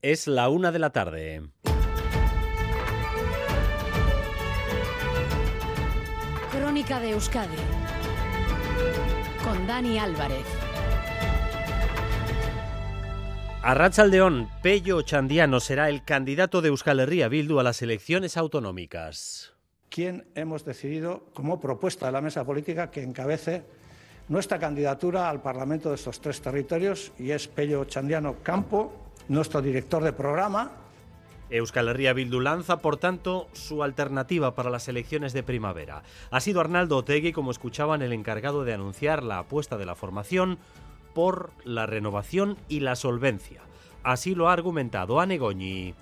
Es la una de la tarde. Crónica de Euskadi con Dani Álvarez. Arrachaldeón, Pello Chandiano será el candidato de Euskal Herria Bildu a las elecciones autonómicas. ¿Quién hemos decidido, como propuesta de la mesa política, que encabece nuestra candidatura al Parlamento de estos tres territorios y es Pello Chandiano Campo, nuestro director de programa. Euskal Herria Bildu lanza, por tanto, su alternativa para las elecciones de primavera. Ha sido Arnaldo Otegui, como escuchaban, el encargado de anunciar la apuesta de la formación por la renovación y la solvencia. Así lo ha argumentado Anegoñi.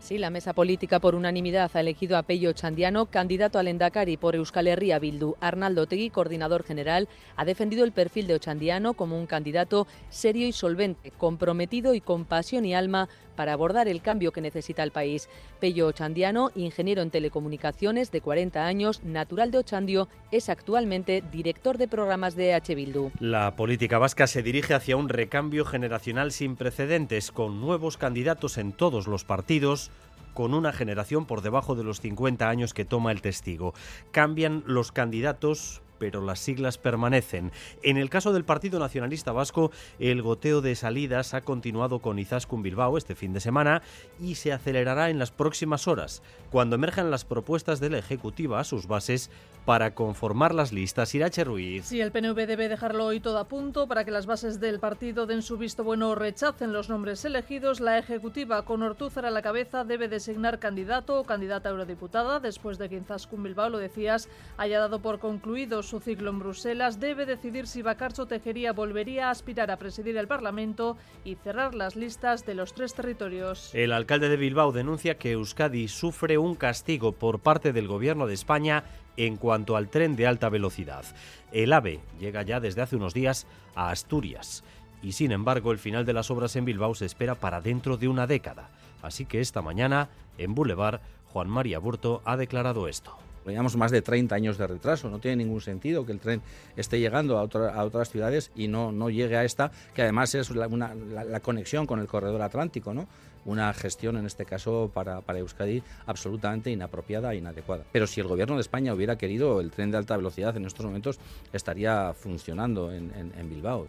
Sí, la mesa política por unanimidad ha elegido a Pello Chandiano, candidato al Endacari por Euskal Herria Bildu. Arnaldo Tegui, coordinador general, ha defendido el perfil de Ochandiano como un candidato serio y solvente, comprometido y con pasión y alma para abordar el cambio que necesita el país. Pello Ochandiano, ingeniero en telecomunicaciones de 40 años, natural de Ochandio, es actualmente director de programas de H. Bildu. La política vasca se dirige hacia un recambio generacional sin precedentes, con nuevos candidatos en todos los partidos con una generación por debajo de los 50 años que toma el testigo. Cambian los candidatos pero las siglas permanecen. En el caso del Partido Nacionalista Vasco, el goteo de salidas ha continuado con Izaskun Bilbao este fin de semana y se acelerará en las próximas horas, cuando emerjan las propuestas de la Ejecutiva a sus bases para conformar las listas. Irache Ruiz. Sí, el PNV debe dejarlo hoy todo a punto para que las bases del partido den su visto bueno o rechacen los nombres elegidos. La Ejecutiva, con Ortúzar a la cabeza, debe designar candidato o candidata eurodiputada después de que Izaskun Bilbao, lo decías, haya dado por concluido su ciclo en Bruselas, debe decidir si Bacarcho Tejería volvería a aspirar a presidir el Parlamento y cerrar las listas de los tres territorios. El alcalde de Bilbao denuncia que Euskadi sufre un castigo por parte del gobierno de España en cuanto al tren de alta velocidad. El AVE llega ya desde hace unos días a Asturias y sin embargo el final de las obras en Bilbao se espera para dentro de una década. Así que esta mañana, en Boulevard, Juan María Burto ha declarado esto. Llevamos más de 30 años de retraso, no tiene ningún sentido que el tren esté llegando a, otras ciudades y no, no llegue a esta, que además es la, una, la, conexión con el corredor atlántico, ¿no? una gestión, en este caso, para, para, Euskadi absolutamente inapropiada e inadecuada. Pero si el gobierno de España hubiera querido, el tren de alta velocidad en estos momentos estaría funcionando en Bilbao.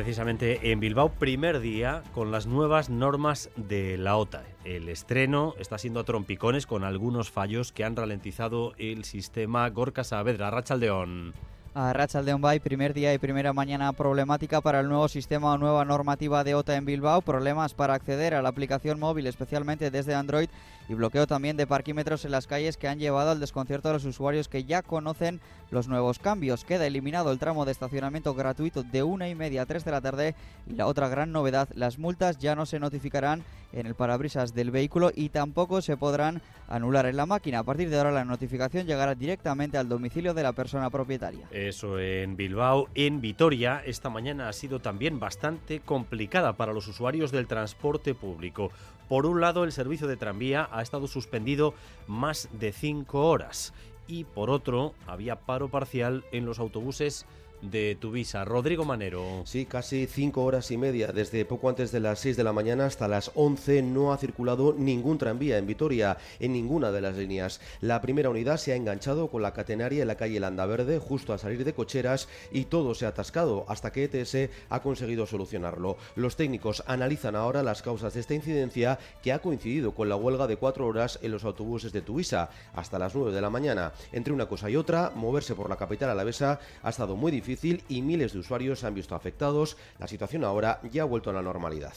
Precisamente en Bilbao, primer día con las nuevas normas de la OTA. El estreno está siendo a trompicones con algunos fallos que han ralentizado el sistema Gorka Saavedra, Rachaldeón. A Rachaldeón Bay, primer día y primera mañana problemática para el nuevo sistema o nueva normativa de OTA en Bilbao, problemas para acceder a la aplicación móvil, especialmente desde Android, y bloqueo también de parquímetros en las calles que han llevado al desconcierto de los usuarios que ya conocen los nuevos cambios. Queda eliminado el tramo de estacionamiento gratuito de una y media a 3 de la tarde y la otra gran novedad, las multas ya no se notificarán en el parabrisas del vehículo y tampoco se podrán anular en la máquina. A partir de ahora la notificación llegará directamente al domicilio de la persona propietaria. Eso en Bilbao. En Vitoria esta mañana ha sido también bastante complicada para los usuarios del transporte público. Por un lado, el servicio de tranvía ha estado suspendido más de cinco horas y por otro, había paro parcial en los autobuses de Tuvisa. Rodrigo Manero. Sí, casi cinco horas y media. Desde poco antes de las 6 de la mañana hasta las 11 no ha circulado ningún tranvía en Vitoria, en ninguna de las líneas. La primera unidad se ha enganchado con la catenaria en la calle Landaverde, justo a salir de cocheras, y todo se ha atascado hasta que ETS ha conseguido solucionarlo. Los técnicos analizan ahora las causas de esta incidencia que ha coincidido con la huelga de cuatro horas en los autobuses de Tuvisa hasta las 9 de la mañana. Entre una cosa y otra, moverse por la capital alavesa ha estado muy difícil y miles de usuarios se han visto afectados. La situación ahora ya ha vuelto a la normalidad.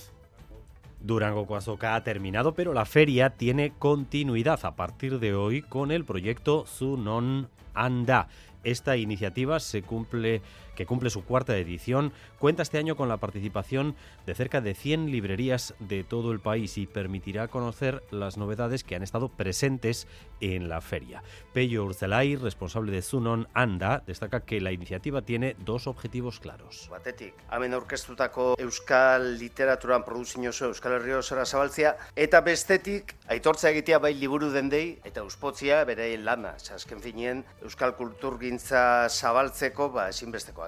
Durango Coazoca ha terminado, pero la feria tiene continuidad a partir de hoy con el proyecto Zunon Anda. Esta iniciativa se cumple, que cumple su cuarta edición, cuenta este año con la participación de cerca de 100 librerías de todo el país y permitirá conocer las novedades que han estado presentes en la feria. Pello Urzelay, responsable de Zunon Anda, destaca que la iniciativa tiene dos objetivos claros. Batetik, hemen aurkeztutako euskal literaturan produzio euskal herri osora zabaltzea, eta bestetik, aitortza egitea bai liburu dendei, eta uspotzia bereien lana. Azken finien, euskal kulturgintza zabaltzeko, ba, ezinbesteko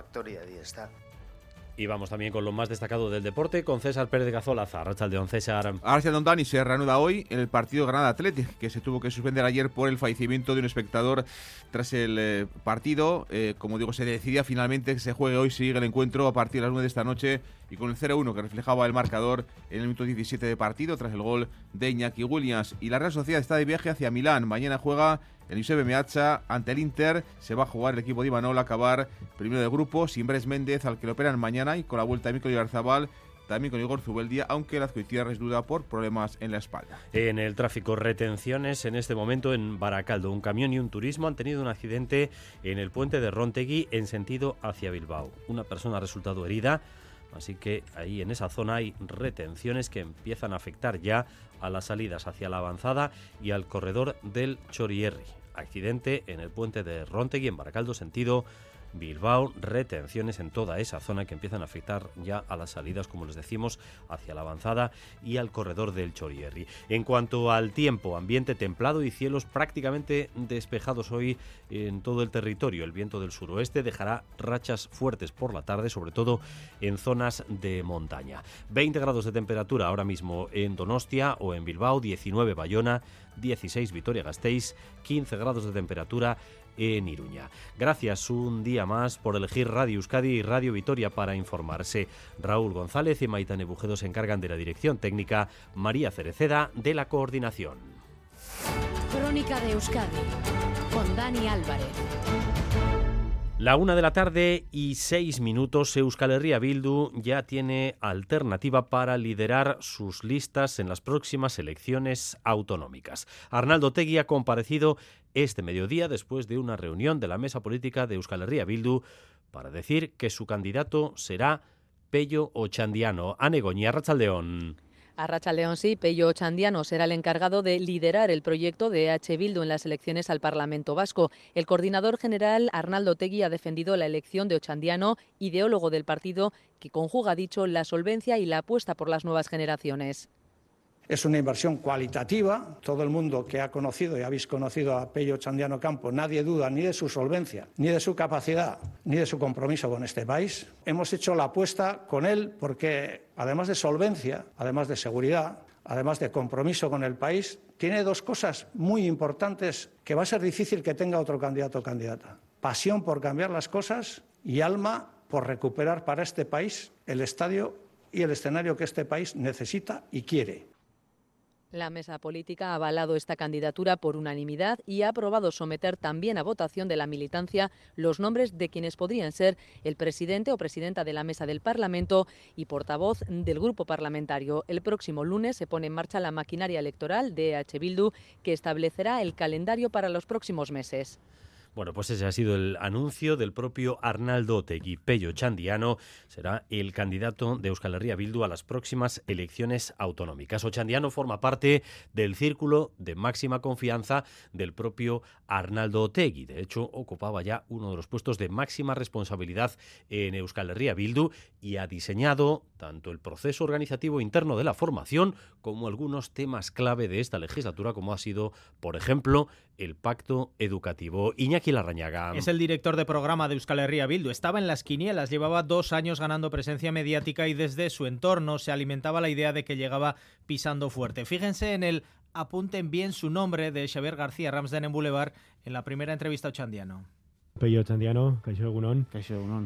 Y vamos también con lo más destacado del deporte, con César Pérez de Cazolaza. Don César. Arcia Don Dani se reanuda hoy en el partido Granada Athletic, que se tuvo que suspender ayer por el fallecimiento de un espectador tras el eh, partido. Eh, como digo, se decidía finalmente que se juegue hoy, sigue el encuentro a partir de las 9 de esta noche y con el 0-1 que reflejaba el marcador en el minuto 17 de partido tras el gol de Iñaki Williams. Y la Real Sociedad está de viaje hacia Milán. Mañana juega el Giuseppe Meazza ante el Inter se va a jugar el equipo de Imanol a acabar primero de grupo sin Bres Méndez al que lo operan mañana y con la vuelta de Mikel Yarzabal también con Igor Zubeldia, aunque la es duda por problemas en la espalda. En el tráfico, retenciones en este momento en Baracaldo. Un camión y un turismo han tenido un accidente en el puente de Rontegui en sentido hacia Bilbao. Una persona ha resultado herida, así que ahí en esa zona hay retenciones que empiezan a afectar ya a las salidas hacia la avanzada y al corredor del Chorierri. Accidente en el puente de Rontegui en Baracaldo, sentido Bilbao, retenciones en toda esa zona que empiezan a afectar ya a las salidas, como les decimos, hacia la avanzada y al corredor del Chorierri. En cuanto al tiempo, ambiente templado y cielos prácticamente despejados hoy en todo el territorio. El viento del suroeste dejará rachas fuertes por la tarde, sobre todo en zonas de montaña. 20 grados de temperatura ahora mismo en Donostia o en Bilbao, 19 Bayona, 16 Vitoria-Gasteiz, 15 grados de temperatura en Iruña. Gracias un día más por elegir Radio Euskadi y Radio Vitoria para informarse. Raúl González y Maitane Bujedo se encargan de la dirección técnica, María Cereceda de la coordinación. Crónica de Euskadi con Dani Álvarez. La una de la tarde y seis minutos, Euskal Herria Bildu ya tiene alternativa para liderar sus listas en las próximas elecciones autonómicas. Arnaldo Tegui ha comparecido este mediodía después de una reunión de la mesa política de Euskal Herria Bildu para decir que su candidato será Pello Ochandiano. Anegoña Rachaldeón. Arracha León sí, Pello Chandiano será el encargado de liderar el proyecto de H. Bildu en las elecciones al Parlamento Vasco. El coordinador general Arnaldo Tegui ha defendido la elección de Ochandiano, ideólogo del partido que conjuga, dicho, la solvencia y la apuesta por las nuevas generaciones. Es una inversión cualitativa. Todo el mundo que ha conocido y habéis conocido a Pello Chandiano Campo, nadie duda ni de su solvencia, ni de su capacidad, ni de su compromiso con este país. Hemos hecho la apuesta con él porque, además de solvencia, además de seguridad, además de compromiso con el país, tiene dos cosas muy importantes que va a ser difícil que tenga otro candidato o candidata. Pasión por cambiar las cosas y alma por recuperar para este país el estadio y el escenario que este país necesita y quiere. La mesa política ha avalado esta candidatura por unanimidad y ha aprobado someter también a votación de la militancia los nombres de quienes podrían ser el presidente o presidenta de la mesa del Parlamento y portavoz del grupo parlamentario. El próximo lunes se pone en marcha la maquinaria electoral de H. Bildu que establecerá el calendario para los próximos meses. Bueno, pues ese ha sido el anuncio del propio Arnaldo Otegui. Pello Chandiano será el candidato de Euskal Herria Bildu a las próximas elecciones autonómicas. Ochandiano forma parte del círculo de máxima confianza del propio Arnaldo Otegui. De hecho, ocupaba ya uno de los puestos de máxima responsabilidad en Euskal Herria Bildu y ha diseñado tanto el proceso organizativo interno de la formación como algunos temas clave de esta legislatura, como ha sido, por ejemplo, el pacto educativo. Iñaki Es el director de programa de Euskal Herria Bildu. Estaba en las quinielas, llevaba dos años ganando presencia mediática y desde su entorno se alimentaba la idea de que llegaba pisando fuerte. Fíjense en el apunten bien su nombre de Xavier García Ramsden en Boulevard en la primera entrevista a Ochandiano. Pello Chandiano, Caixo Egunon.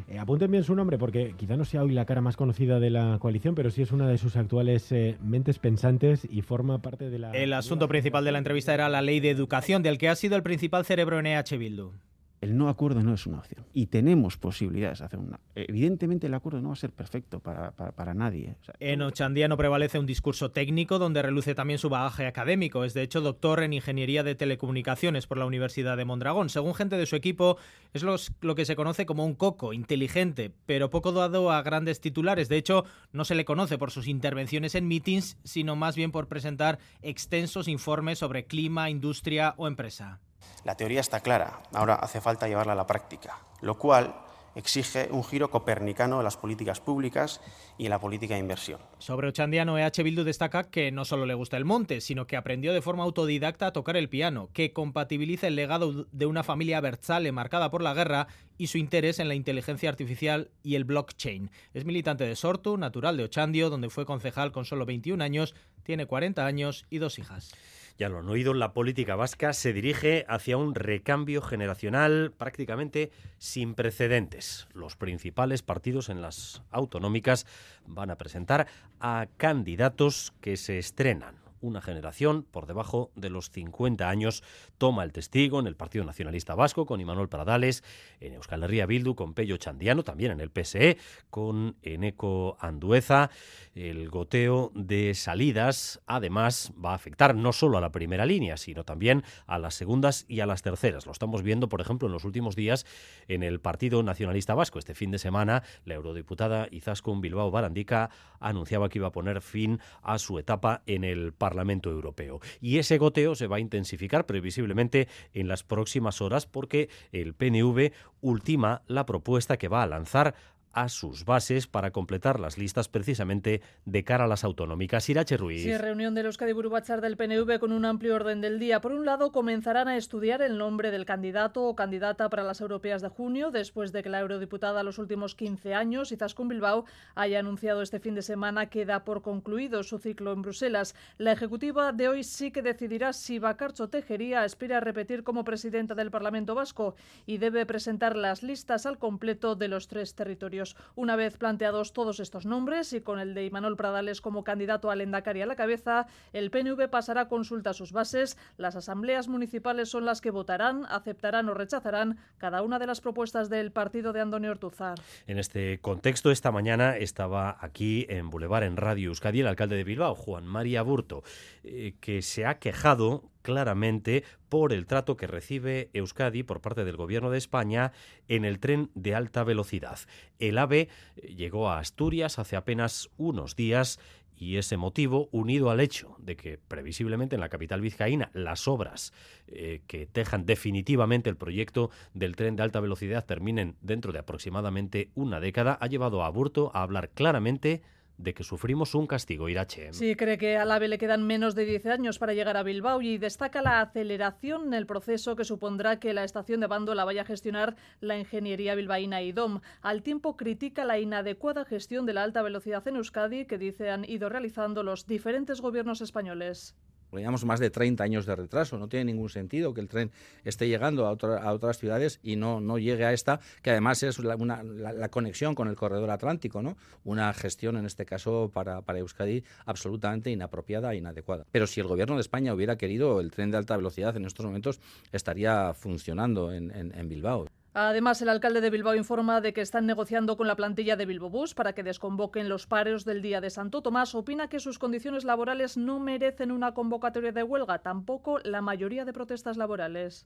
Eh, apunten bien su nombre porque quizá no sea hoy la cara más conocida de la coalición, pero sí es una de sus actuales eh, mentes pensantes y forma parte de la... El asunto principal de la entrevista era la ley de educación, del que ha sido el principal cerebro en EH Bildu el no acuerdo no es una opción. Y tenemos posibilidades de hacer una. Evidentemente, el acuerdo no va a ser perfecto para, para, nadie. en Ochandiano prevalece un discurso técnico donde reluce también su bagaje académico. Es de hecho doctor en Ingeniería de Telecomunicaciones por la Universidad de Mondragón. Según gente de su equipo, es lo que se conoce como un coco, inteligente, pero poco dado a grandes titulares. De hecho, no se le conoce por sus intervenciones en meetings, sino más bien por presentar extensos informes sobre clima, industria o empresa. La teoría está clara, ahora hace falta llevarla a la práctica, lo cual exige un giro copernicano en las políticas públicas y en la política de inversión. Sobre Ochandiano, EH Bildu destaca que no solo le gusta el monte, sino que aprendió de forma autodidacta a tocar el piano, que compatibiliza el legado de una familia Berzale marcada por la guerra y su interés en la inteligencia artificial y el blockchain. Es militante de Sortu, natural de Ochandio, donde fue concejal con solo 21 años, tiene 40 años y dos hijas. Ya lo han oído, la política vasca se dirige hacia un recambio generacional prácticamente sin precedentes. Los principales partidos en las autonómicas van a presentar a candidatos que se estrenan una generación por debajo de los 50 años toma el testigo en el Partido Nacionalista Vasco con Imanol Pradales, en Euskal Herria Bildu con Pello Chandiano, también en el PSE con Eneco Andueza. El goteo de salidas además va a afectar no solo a la primera línea, sino también a las segundas y a las terceras. Lo estamos viendo, por ejemplo, en los últimos días en el Partido Nacionalista Vasco. Este fin de semana, la eurodiputada Izaskun Bilbao Barandica anunciaba que iba a poner fin a su etapa en el Parlamento Parlamento Europeo. Y ese goteo se va a intensificar previsiblemente en las próximas horas porque el PNV ultima la propuesta que va a lanzar a sus bases para completar las listas precisamente de cara a las autonómicas. Irache Ruiz. Sí, reunión de los Cadiburu-Bachar del PNV con un amplio orden del día. Por un lado, comenzarán a estudiar el nombre del candidato o candidata para las europeas de junio, después de que la eurodiputada los últimos 15 años, Izaskun Bilbao, haya anunciado este fin de semana que da por concluido su ciclo en Bruselas. La ejecutiva de hoy sí que decidirá si Bacarcho Tejería aspira a repetir como presidenta del Parlamento Vasco y debe presentar las listas al completo de los tres territorios. Una vez planteados todos estos nombres y con el de Imanol Pradales como candidato al Endacari a la cabeza, el PNV pasará a consulta a sus bases. Las asambleas municipales son las que votarán, aceptarán o rechazarán cada una de las propuestas del partido de Antonio Ortuzar. En este contexto, esta mañana estaba aquí en Boulevard, en Radio Euskadi, el alcalde de Bilbao, Juan María Burto, eh, que se ha quejado claramente por el trato que recibe Euskadi por parte del Gobierno de España en el tren de alta velocidad. El AVE eh, llegó a Asturias hace apenas unos días y ese motivo, unido al hecho de que previsiblemente en la capital vizcaína las obras eh, que tejan definitivamente el proyecto del tren de alta velocidad terminen dentro de aproximadamente una década, ha llevado a Aburto a hablar claramente de que sufrimos un castigo, Irache. Sí, cree que al AVE le quedan menos de 10 años para llegar a Bilbao y destaca la aceleración en el proceso que supondrá que la estación de Bando la vaya a gestionar la ingeniería bilbaína IDOM. Al tiempo critica la inadecuada gestión de la alta velocidad en Euskadi que dice han ido realizando los diferentes gobiernos españoles. Llevamos más de 30 años de retraso, no tiene ningún sentido que el tren esté llegando a, a otras ciudades y no, no llegue a esta, que además es la, una, la, conexión con el corredor atlántico, ¿no? Una gestión, en este caso, para, para Euskadi absolutamente inapropiada e inadecuada. Pero si el gobierno de España hubiera querido, el tren de alta velocidad en estos momentos estaría funcionando en, en, en Bilbao. Además, el alcalde de Bilbao informa de que están negociando con la plantilla de Bilbo Bus para que desconvoquen los paros del día de Santo Tomás. Opina que sus condiciones laborales no merecen una convocatoria de huelga, tampoco la mayoría de protestas laborales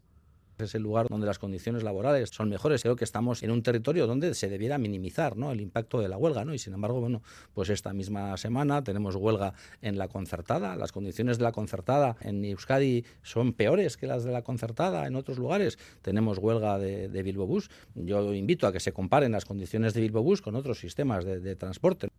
es el lugar donde las condiciones laborales son mejores. Creo que estamos en un territorio donde se debiera minimizar ¿no? el impacto de la huelga, ¿no? Y sin embargo, bueno, pues esta misma semana tenemos huelga en la concertada. Las condiciones de la concertada en Euskadi son peores que las de la concertada en otros lugares. Tenemos huelga de, de Bilbo Bus. Yo invito a que se comparen las condiciones de Bilbo Bus con otros sistemas de transporte.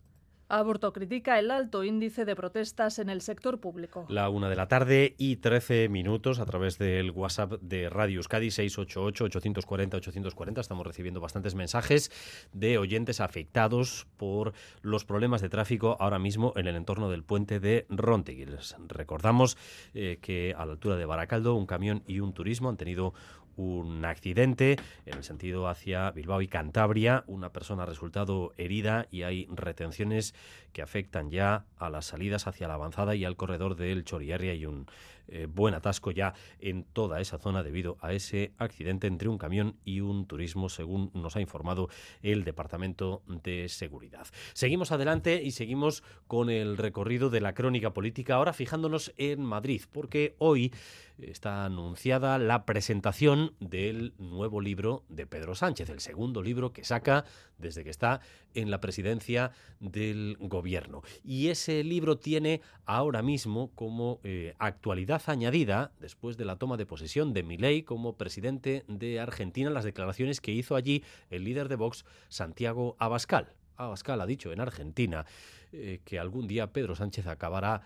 Aborto critica el alto índice de protestas en el sector público. La una de la tarde y 13 minutos a través del WhatsApp de Radio Euskadi 688-840-840. Estamos recibiendo bastantes mensajes de oyentes afectados por los problemas de tráfico ahora mismo en el entorno del puente de Ronteguil. Recordamos eh, que a la altura de Baracaldo un camión y un turismo han tenido un accidente en el sentido hacia Bilbao y Cantabria. Una persona ha resultado herida y hay retenciones que afectan ya a las salidas hacia la avanzada y al corredor del Choriarria y un eh, buen atasco ya en toda esa zona debido a ese accidente entre un camión y un turismo, según nos ha informado el Departamento de Seguridad. Seguimos adelante y seguimos con el recorrido de la crónica política, ahora fijándonos en Madrid, porque hoy está anunciada la presentación del nuevo libro de Pedro Sánchez, el segundo libro que saca desde que está en la presidencia del gobierno. Y ese libro tiene ahora mismo como eh, actualidad añadida, después de la toma de posesión de Milei como presidente de Argentina, las declaraciones que hizo allí el líder de Vox, Santiago Abascal. Abascal ha dicho en Argentina eh, que algún día Pedro Sánchez acabará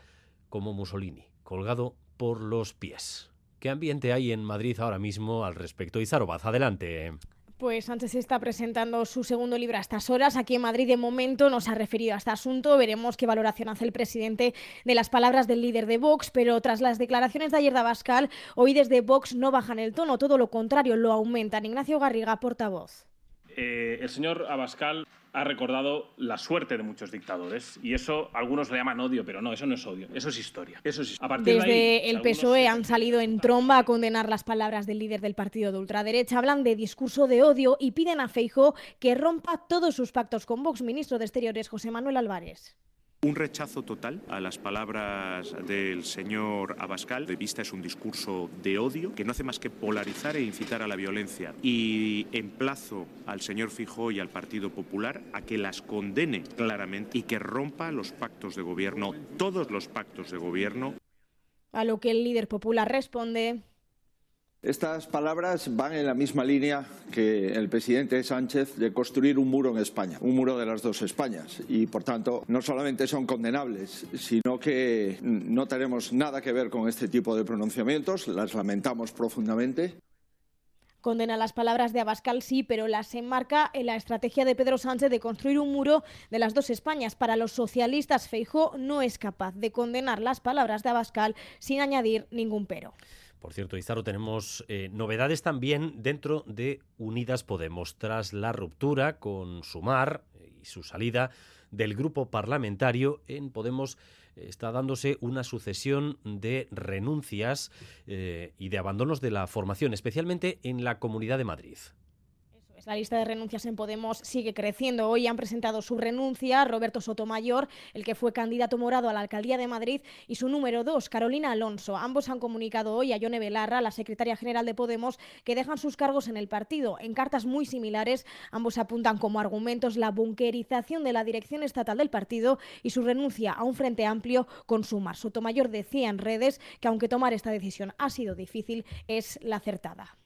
como Mussolini, colgado por los pies. ¿Qué ambiente hay en Madrid ahora mismo al respecto? Izarobaz, adelante. Pues Sánchez está presentando su segundo libro a estas horas. Aquí en Madrid, de momento, no se ha referido a este asunto. Veremos qué valoración hace el presidente de las palabras del líder de Vox. Pero tras las declaraciones de ayer de Abascal, hoy desde Vox no bajan el tono, todo lo contrario, lo aumentan. Ignacio Garriga, portavoz. Eh, el señor Abascal ha recordado la suerte de muchos dictadores y eso algunos lo llaman odio, pero no, eso no es odio, eso es historia. Eso es Desde el PSOE han salido en tromba a condenar las palabras del líder del partido de ultraderecha, hablan de discurso de odio y piden a Feijo que rompa todos sus pactos con Vox, ministro de Exteriores José Manuel Álvarez. Un rechazo total a las palabras del señor Abascal. De vista es un discurso de odio que no hace más que polarizar e incitar a la violencia. Y emplazo al señor Fijó y al Partido Popular a que las condene claramente y que rompa los pactos de gobierno, todos los pactos de gobierno. A lo que el líder popular responde. Estas palabras van en la misma línea que el presidente Sánchez de construir un muro en España, un muro de las dos Españas. Y, por tanto, no solamente son condenables, sino que no tenemos nada que ver con este tipo de pronunciamientos, las lamentamos profundamente. Condena las palabras de Abascal, sí, pero las enmarca en la estrategia de Pedro Sánchez de construir un muro de las dos Españas. Para los socialistas, Feijó no es capaz de condenar las palabras de Abascal sin añadir ningún pero. Por cierto, Izaro, tenemos eh, novedades también dentro de Unidas Podemos. Tras la ruptura con Sumar y su salida del grupo parlamentario en Podemos está dándose una sucesión de renuncias eh, y de abandonos de la formación, especialmente en la Comunidad de Madrid. La lista de renuncias en Podemos sigue creciendo. Hoy han presentado su renuncia Roberto Sotomayor, el que fue candidato morado a la alcaldía de Madrid, y su número dos, Carolina Alonso. Ambos han comunicado hoy a Yone Belarra, la secretaria general de Podemos, que dejan sus cargos en el partido. En cartas muy similares, ambos apuntan como argumentos la bunkerización de la dirección estatal del partido y su renuncia a un frente amplio con Sumar. Sotomayor decía en redes que aunque tomar esta decisión ha sido difícil, es la acertada.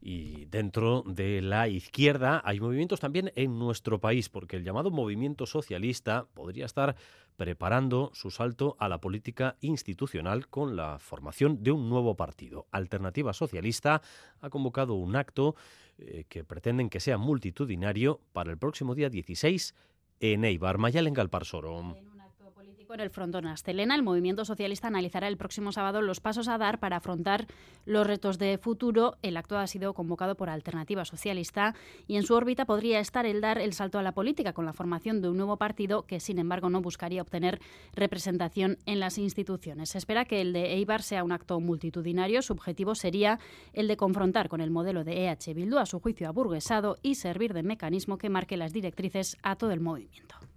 Y dentro de la izquierda hay movimientos también en nuestro país, porque el llamado movimiento socialista podría estar preparando su salto a la política institucional con la formación de un nuevo partido. Alternativa Socialista ha convocado un acto eh, que pretenden que sea multitudinario para el próximo día 16 en Eibar, Mayalen Galparsoro. En el frontón Astelena, el movimiento socialista analizará el próximo sábado los pasos a dar para afrontar los retos de futuro. El acto ha sido convocado por Alternativa Socialista y en su órbita podría estar el dar el salto a la política con la formación de un nuevo partido que, sin embargo, no buscaría obtener representación en las instituciones. Se espera que el de Eibar sea un acto multitudinario. Su objetivo sería el de confrontar con el modelo de EH Bildu, a su juicio aburguesado, y servir de mecanismo que marque las directrices a todo el movimiento.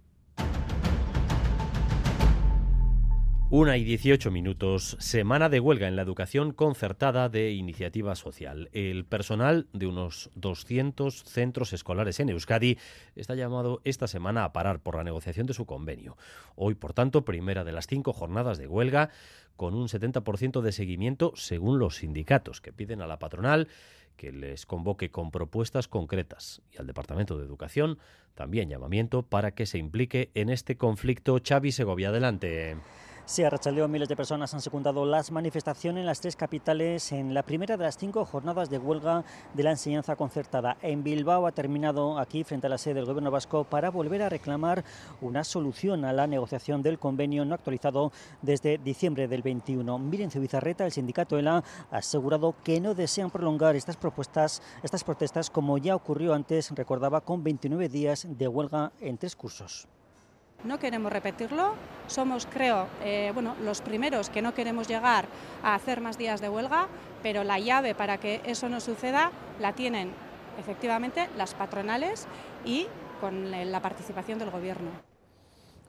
Una y 18 minutos, semana de huelga en la educación concertada de iniciativa social. El personal de unos 200 centros escolares en Euskadi está llamado esta semana a parar por la negociación de su convenio. Hoy, por tanto, primera de las cinco jornadas de huelga, con un 70% de seguimiento según los sindicatos, que piden a la patronal que les convoque con propuestas concretas y al Departamento de Educación también llamamiento para que se implique en este conflicto. Xavi Segovia, adelante. Sí, a Rachaleo miles de personas han secundado las manifestaciones en las tres capitales en la primera de las cinco jornadas de huelga de la enseñanza concertada. En Bilbao ha terminado aquí frente a la sede del Gobierno vasco para volver a reclamar una solución a la negociación del convenio no actualizado desde diciembre del 21. Miren Bizarreta, el sindicato ELA, ha asegurado que no desean prolongar estas propuestas, estas protestas como ya ocurrió antes, recordaba, con 29 días de huelga en tres cursos no queremos repetirlo. Somos, creo, eh, bueno, los primeros que no queremos llegar a hacer más días de huelga, pero la llave para que eso no suceda la tienen efectivamente las patronales y con la participación del Gobierno.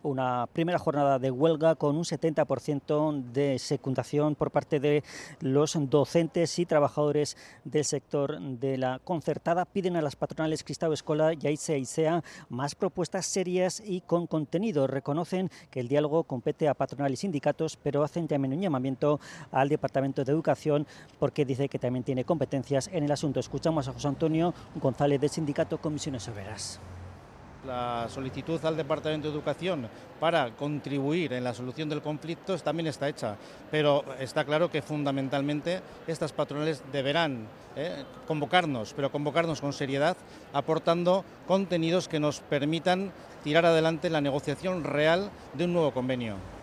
Una primera jornada de huelga con un 70% de secundación por parte de los docentes y trabajadores del sector de la concertada. Piden a las patronales Cristau Escola y Aisea Isea más propuestas serias y con contenido. Reconocen que el diálogo compete a patronal y sindicatos, pero hacen también un llamamiento al Departamento de Educación porque dice que también tiene competencias en el asunto. Escuchamos a José Antonio González del Sindicato Comisiones Obreras. La solicitud al Departamento de Educación para contribuir en la solución del conflicto también está hecha, pero está claro que fundamentalmente estas patronales deberán eh, convocarnos, pero convocarnos con seriedad, aportando contenidos que nos permitan tirar adelante la negociación real de un nuevo convenio.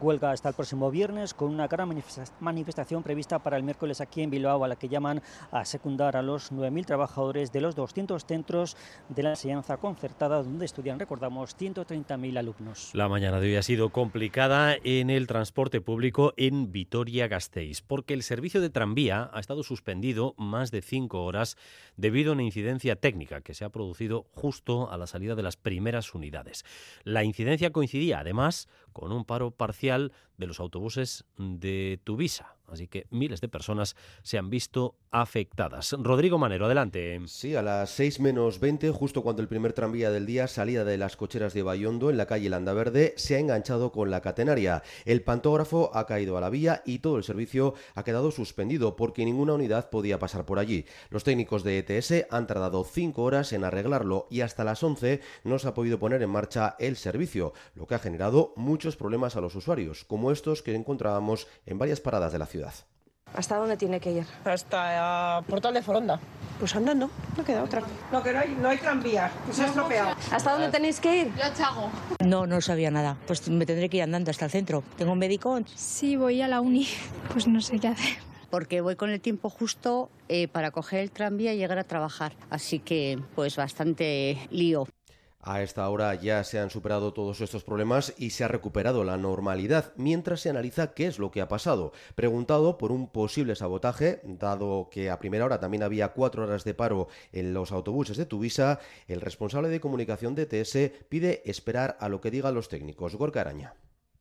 Huelga hasta el próximo viernes con una gran manifestación prevista para el miércoles aquí en Bilbao a la que llaman a secundar a los 9.000 trabajadores de los 200 centros de la enseñanza concertada donde estudian, recordamos, 130.000 alumnos. La mañana de hoy ha sido complicada en el transporte público en Vitoria-Gasteiz porque el servicio de tranvía ha estado suspendido más de cinco horas debido a una incidencia técnica que se ha producido justo a la salida de las primeras unidades. La incidencia coincidía además con un paro parcial de los autobuses de Tuvisa. Así que miles de personas se han visto afectadas. Rodrigo Manero, adelante. Sí, a las 6 menos 20, justo cuando el primer tranvía del día salía de las cocheras de Bayondo en la calle Landaverde, se ha enganchado con la catenaria. El pantógrafo ha caído a la vía y todo el servicio ha quedado suspendido porque ninguna unidad podía pasar por allí. Los técnicos de ETS han tardado 5 horas en arreglarlo y hasta las 11 no se ha podido poner en marcha el servicio, lo que ha generado muchos problemas a los usuarios, como estos que encontrábamos en varias paradas de la ciudad. ¿Hasta dónde tiene que ir? Hasta uh, Portal de Foronda. Pues andando, no queda otra. No, que no hay, no hay tranvía, que se ha estropeado. ¿Hasta dónde tenéis que ir? Yo Chago. No, no sabía nada. Pues me tendré que ir andando hasta el centro. ¿Tengo un médico? Sí, voy a la uni. Pues no sé qué hacer. Porque voy con el tiempo justo eh, para coger el tranvía y llegar a trabajar. Así que, pues bastante lío. A esta hora ya se han superado todos estos problemas y se ha recuperado la normalidad, mientras se analiza qué es lo que ha pasado. Preguntado por un posible sabotaje, dado que a primera hora también había cuatro horas de paro en los autobuses de Tuvisa, el responsable de comunicación de TS pide esperar a lo que digan los técnicos. Gorka Araña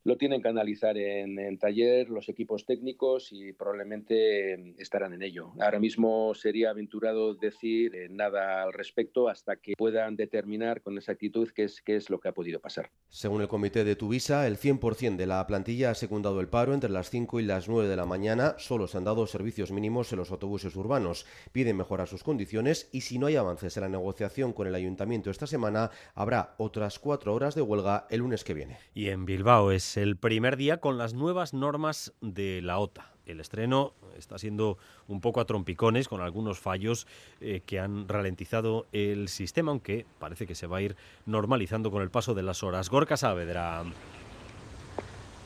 lo tienen que analizar en, en, taller los equipos técnicos y probablemente em, estarán en ello. Ahora mismo sería aventurado decir eh, nada al respecto hasta que puedan determinar con exactitud qué es, qué es lo que ha podido pasar. Según el comité de Tuvisa, el 100% de la plantilla ha secundado el paro entre las 5 y las 9 de la mañana. Solo se han dado servicios mínimos en los autobuses urbanos. Piden mejorar sus condiciones y si no hay avances en la negociación con el ayuntamiento esta semana, habrá otras cuatro horas de huelga el lunes que viene. Y en Bilbao es el primer día con las nuevas normas de la OTA. El estreno está siendo un poco a trompicones con algunos fallos eh, que han ralentizado el sistema, aunque parece que se va a ir normalizando con el paso de las horas. Gorka Saavedra.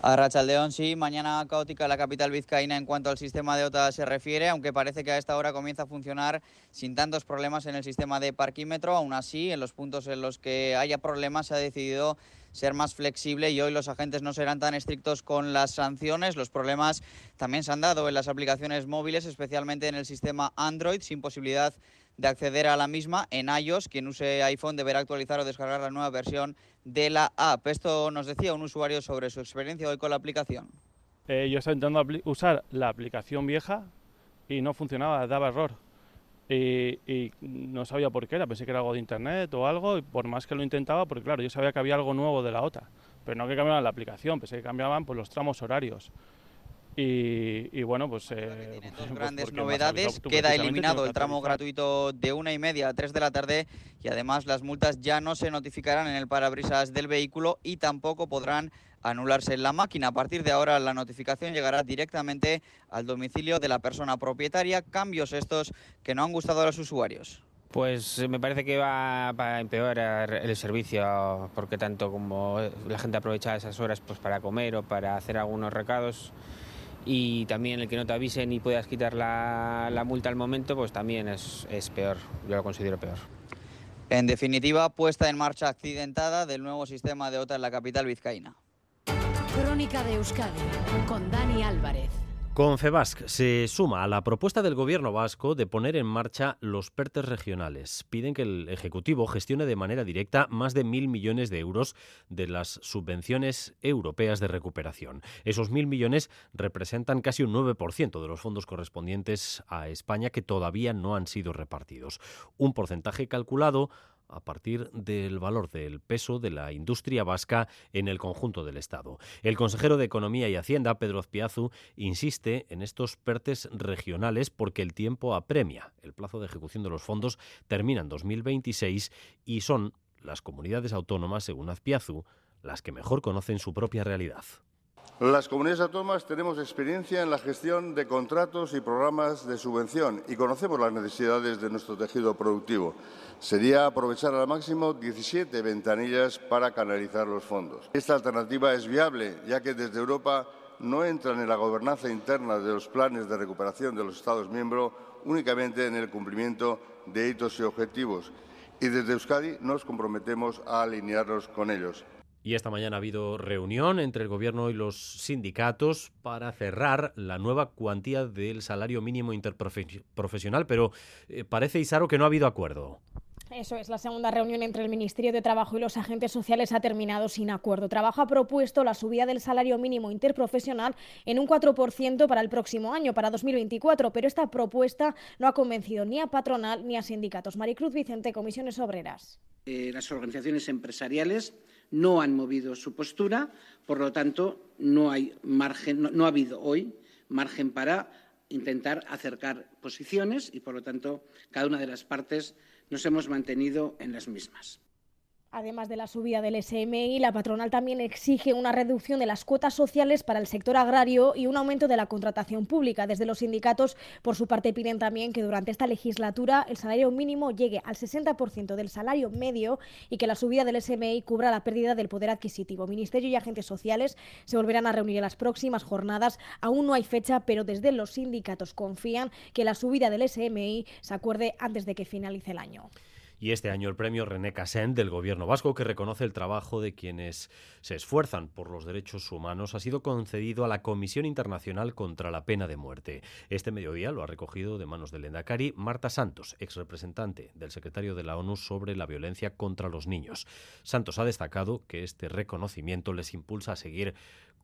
A Rachaldeón, sí, mañana caótica la capital vizcaína en cuanto al sistema de OTA se refiere, aunque parece que a esta hora comienza a funcionar sin tantos problemas en el sistema de parquímetro. Aún así, en los puntos en los que haya problemas se ha decidido ser más flexible y hoy los agentes no serán tan estrictos con las sanciones. Los problemas también se han dado en las aplicaciones móviles, especialmente en el sistema Android, sin posibilidad de acceder a la misma en iOS. Quien use iPhone deberá actualizar o descargar la nueva versión de la app. Esto nos decía un usuario sobre su experiencia hoy con la aplicación. Eh, yo estaba intentando usar la aplicación vieja y no funcionaba, daba error. Y, no sabía por qué era, pensé que era algo de internet o algo, y por más que lo intentaba, porque claro, yo sabía que había algo nuevo de la OTA, pero no que cambiaban la aplicación, pensé que cambiaban pues, los tramos horarios. Y, bueno, pues... Eh, dos pues grandes novedades, queda eliminado el tramo gratuito de una y media a tres de la tarde y además las multas ya no se notificarán en el parabrisas del vehículo y tampoco podrán anularse en la máquina. A partir de ahora la notificación llegará directamente al domicilio de la persona propietaria. Cambios estos que no han gustado a los usuarios. Pues eh, me parece que va a empeorar el servicio, porque tanto como la gente aprovecha esas horas pues, para comer o para hacer algunos recados, y también el que no te avisen y puedas quitar la, la multa al momento, pues también es, es peor, yo lo considero peor. En definitiva, puesta en marcha accidentada del nuevo sistema de OTA en la capital vizcaína. Crónica de Euskadi con Dani Álvarez. Confebask se suma a la propuesta del gobierno vasco de poner en marcha los PERTES regionales. Piden que el Ejecutivo gestione de manera directa más de mil millones de euros de las subvenciones europeas de recuperación. Esos mil millones representan casi un 9% de los fondos correspondientes a España que todavía no han sido repartidos. Un porcentaje calculado a partir del valor del peso de la industria vasca en el conjunto del Estado. El consejero de Economía y Hacienda, Pedro Azpiazu, insiste en estos PERTES regionales porque el tiempo apremia. El plazo de ejecución de los fondos termina en 2026 y son las comunidades autónomas, según Azpiazu, las que mejor conocen su propia realidad. Las comunidades autónomas tenemos experiencia en la gestión de contratos y programas de subvención y conocemos las necesidades de nuestro tejido productivo. Sería aprovechar al máximo 17 ventanillas para canalizar los fondos. Esta alternativa es viable, ya que desde Europa no entran en la gobernanza interna de los planes de recuperación de los Estados miembros, únicamente en el cumplimiento de hitos y objetivos. Y desde Euskadi nos comprometemos a alinearnos con ellos. Y esta mañana ha habido reunión entre el Gobierno y los sindicatos para cerrar la nueva cuantía del salario mínimo interprofesional, pero eh, parece, Isaro, que no ha habido acuerdo. Eso es, la segunda reunión entre el Ministerio de Trabajo y los agentes sociales ha terminado sin acuerdo. Trabajo ha propuesto la subida del salario mínimo interprofesional en un 4% para el próximo año, para 2024, pero esta propuesta no ha convencido ni a patronal ni a sindicatos. Maricruz Vicente, Comisiones Obreras. Eh, las organizaciones empresariales no han movido su postura, por lo tanto, no, hay margen, no, ha habido hoy margen para intentar acercar posiciones y, por lo tanto, cada una de las partes nos hemos mantenido en las mismas. Además de la subida del SMI, la patronal también exige una reducción de las cuotas sociales para el sector agrario y un aumento de la contratación pública. Desde los sindicatos, por su parte, piden también que durante esta legislatura el salario mínimo llegue al 60% del salario medio y que la subida del SMI cubra la pérdida del poder adquisitivo. Ministerio y agentes sociales se volverán a reunir en las próximas jornadas. Aún no hay fecha, pero desde los sindicatos confían que la subida del SMI se acuerde antes de que finalice el año y este año el premio René Cassin del Gobierno vasco, que reconoce el trabajo de quienes se esfuerzan por los derechos humanos, ha sido concedido a la Comisión Internacional contra la Pena de Muerte. Este mediodía lo ha recogido de manos del Endacari Marta Santos, ex representante del secretario de la ONU sobre la violencia contra los niños. Santos ha destacado que este reconocimiento les impulsa a seguir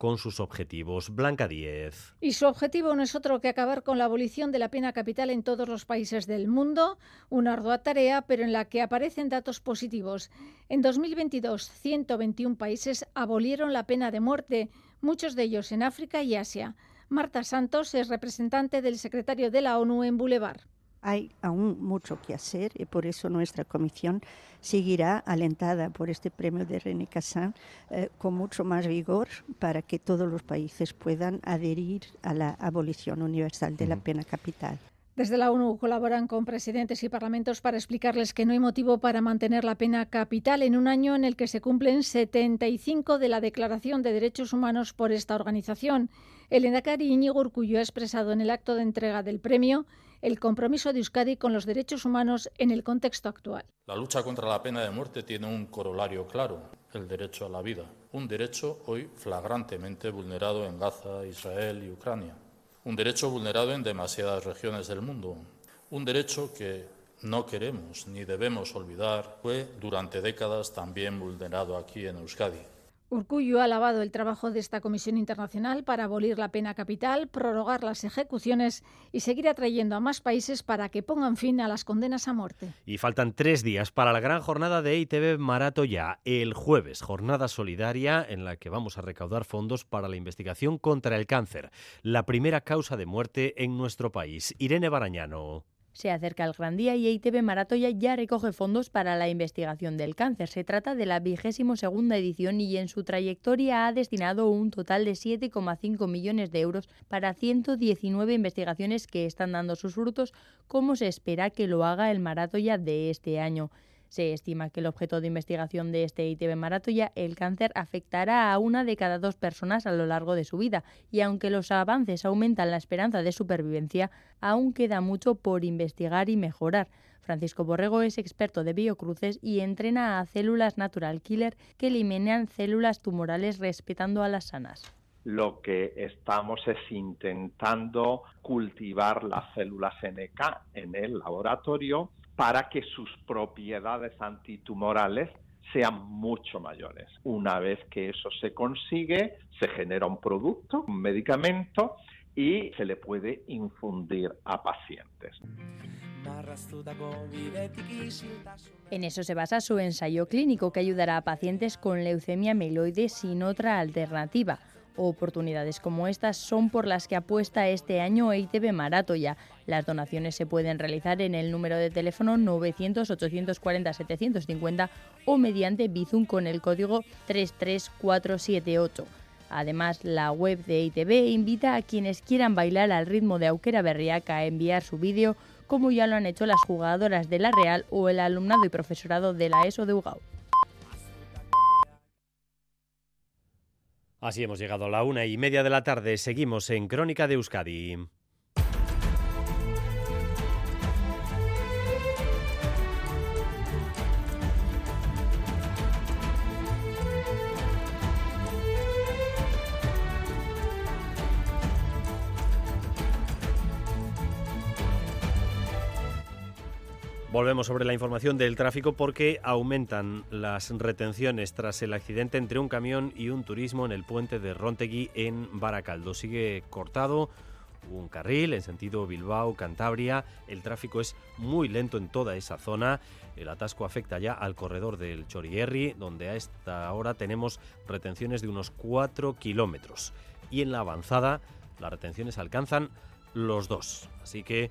con sus objetivos. Blanca Díez. Y su objetivo no es otro que acabar con la abolición de la pena capital en todos los países del mundo, una ardua tarea, pero en la que aparecen datos positivos. En 2022, 121 países abolieron la pena de muerte, muchos de ellos en África y Asia. Marta Santos es representante del secretario de la ONU en Boulevard. Hay aún mucho que hacer y por eso nuestra comisión seguirá alentada por este premio de René Cassin eh, con mucho más vigor para que todos los países puedan adherir a la abolición universal de la pena capital. Desde la ONU colaboran con presidentes y parlamentos para explicarles que no hay motivo para mantener la pena capital en un año en el que se cumplen 75 de la Declaración de Derechos Humanos por esta organización. El Endacari Íñigo Urcullo ha expresado en el acto de entrega del premio el compromiso de Euskadi con los derechos humanos en el contexto actual. La lucha contra la pena de muerte tiene un corolario claro, el derecho a la vida, un derecho hoy flagrantemente vulnerado en Gaza, Israel y Ucrania, un derecho vulnerado en demasiadas regiones del mundo, un derecho que no queremos ni debemos olvidar fue durante décadas también vulnerado aquí en Euskadi. Urcullo ha alabado el trabajo de esta Comisión Internacional para abolir la pena capital, prorrogar las ejecuciones y seguir atrayendo a más países para que pongan fin a las condenas a muerte. Y faltan tres días para la gran jornada de ITV Marato ya. El jueves, jornada solidaria en la que vamos a recaudar fondos para la investigación contra el cáncer, la primera causa de muerte en nuestro país. Irene Barañano. Se acerca el gran día y EITB Maratoya ya recoge fondos para la investigación del cáncer. Se trata de la vigésimo segunda edición y en su trayectoria ha destinado un total de 7,5 millones de euros para 119 investigaciones que están dando sus frutos, como se espera que lo haga el Maratoya de este año. Se estima que el objeto de investigación de este ITV Maratoya, el cáncer, afectará a una de cada dos personas a lo largo de su vida y aunque los avances aumentan la esperanza de supervivencia, aún queda mucho por investigar y mejorar. Francisco Borrego es experto de biocruces y entrena a células natural killer que eliminan células tumorales respetando a las sanas. lo que estamos es intentando cultivar las células NK en el laboratorio para que sus propiedades antitumorales sean mucho mayores. Una vez que eso se consigue, se genera un producto, un medicamento, y se le puede infundir a pacientes. En eso se basa su ensayo clínico que ayudará a pacientes con leucemia mieloide sin otra alternativa. Oportunidades como estas son por las que apuesta este año EITB Maratoya. Las donaciones se pueden realizar en el número de teléfono 900-840-750 o mediante Bizum con el código 33478. Además, la web de EITB invita a quienes quieran bailar al ritmo de Auquera Berriaca a enviar su vídeo, como ya lo han hecho las jugadoras de la Real o el alumnado y profesorado de la ESO de Ugao. Así hemos llegado a la una y media de la tarde. Seguimos en Crónica de Euskadi. Volvemos sobre la información del tráfico porque aumentan las retenciones tras el accidente entre un camión y un turismo en el puente de Rontegui en Baracaldo. Sigue cortado un carril en sentido Bilbao-Cantabria. El tráfico es muy lento en toda esa zona. El atasco afecta ya al corredor del Chorierri, donde a esta hora tenemos retenciones de unos 4 kilómetros. Y en la avanzada las retenciones alcanzan los dos. Así que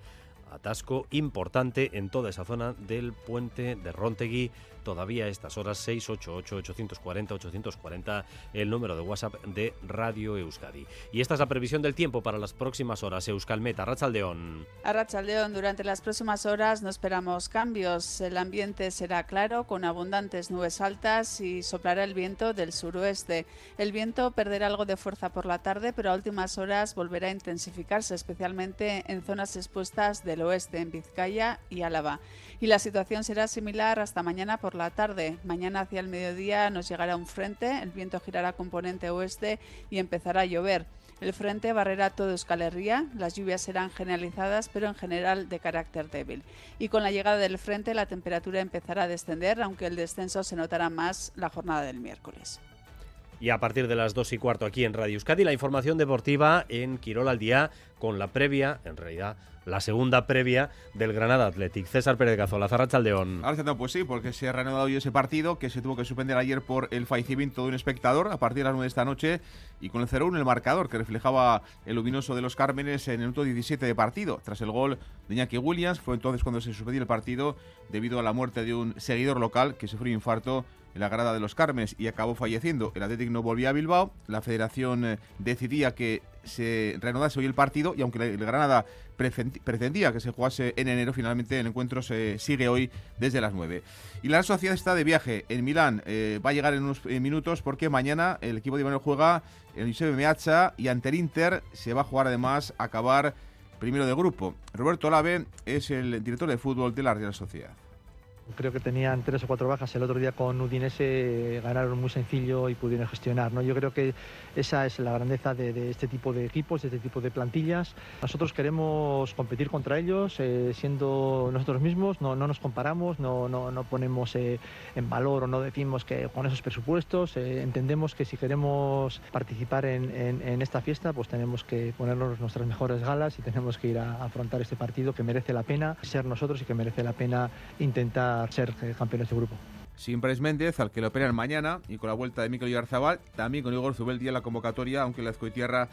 atasco importante en toda esa zona del puente de Rontegui. Todavía a estas horas 688-840-840 el número de WhatsApp de Radio Euskadi. Y esta es la previsión del tiempo para las próximas horas. Euskalmeta, Arrachaldeón. Arrachaldeón, durante las próximas horas no esperamos cambios. El ambiente será claro, con abundantes nubes altas y soplará el viento del suroeste. El viento perderá algo de fuerza por la tarde, pero a últimas horas volverá a intensificarse, especialmente en zonas expuestas del oeste, en Vizcaya y Álava. Y la situación será similar hasta mañana por la tarde. Mañana hacia el mediodía nos llegará un frente, el viento girará componente oeste y empezará a llover. El frente barrerá todo Euskal las lluvias serán generalizadas pero en general de carácter débil. Y con la llegada del frente la temperatura empezará a descender, aunque el descenso se notará más la jornada del miércoles. Y a partir de las 2 y cuarto aquí en Radio Euskadi, la información deportiva en Quirol al día con la previa, en realidad la segunda previa del Granada Athletic. César Pérez Gazola, Zarrachaldeón. Ahora pues sí, porque se ha reanudado hoy ese partido que se tuvo que suspender ayer por el fallecimiento de un espectador a partir de las 9 de esta noche y con el 0-1 el marcador que reflejaba el luminoso de los Cármenes en el minuto 17 de partido. Tras el gol de Iñaki Williams, fue entonces cuando se suspendió el partido debido a la muerte de un seguidor local que sufrió un infarto en la grada de los Cármenes y acabó falleciendo. El Athletic no volvía a Bilbao. La federación eh, decidía que se reanudase hoy el partido y aunque el Granada pretendía que se jugase en enero, finalmente el encuentro se sigue hoy desde las 9. Y la sociedad está de viaje en Milán. Eh, va a llegar en unos minutos porque mañana el equipo de Iván juega en Giuseppe Meazza y ante el Inter se va a jugar además a acabar primero de grupo. Roberto Olave es el director de fútbol de la Real Sociedad. Creo que tenían tres o cuatro bajas el otro día con Udinese, ganaron muy sencillo y pudieron gestionar. ¿no? Yo creo que esa es la grandeza de, este tipo de equipos, de este tipo de plantillas. Nosotros queremos competir contra ellos eh, siendo nosotros mismos, no, nos comparamos, no, no, ponemos eh, en valor o no decimos que con esos presupuestos. Eh, entendemos que si queremos participar en, esta fiesta, pues tenemos que ponernos nuestras mejores galas y tenemos que ir a afrontar este partido que merece la pena ser nosotros y que merece la pena intentar ser eh, campeones de grupo. Sin Brais Méndez, al que lo operan mañana, y con la vuelta de Mikel Yarzabal, también con Igor Zubeldia en la convocatoria, aunque la Tierra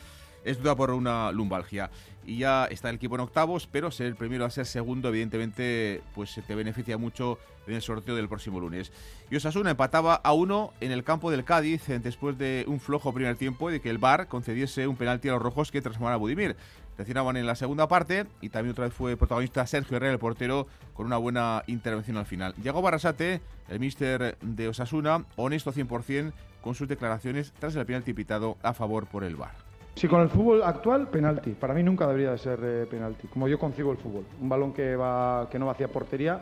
es duda por una lumbalgia. Y ya está el equipo en octavos, pero ser el primero a ser segundo, evidentemente, pues te beneficia mucho en el sorteo del próximo lunes. Y Osasuna empataba a uno en el campo del Cádiz después de un flojo primer tiempo y de que el VAR concediese un penalti a los rojos que transformara a Budimir. Reaccionaban en la segunda parte y también otra vez fue protagonista Sergio Herrera, el portero, con una buena intervención al final. Llegó Barrasate, el míster de Osasuna, honesto 100% con sus declaraciones tras el penalti pitado a favor por el VAR. Sí, con el fútbol actual, penalti. Para mí nunca debería de ser eh, penalti, como yo concibo el fútbol. Un balón que, va, que no va hacia portería,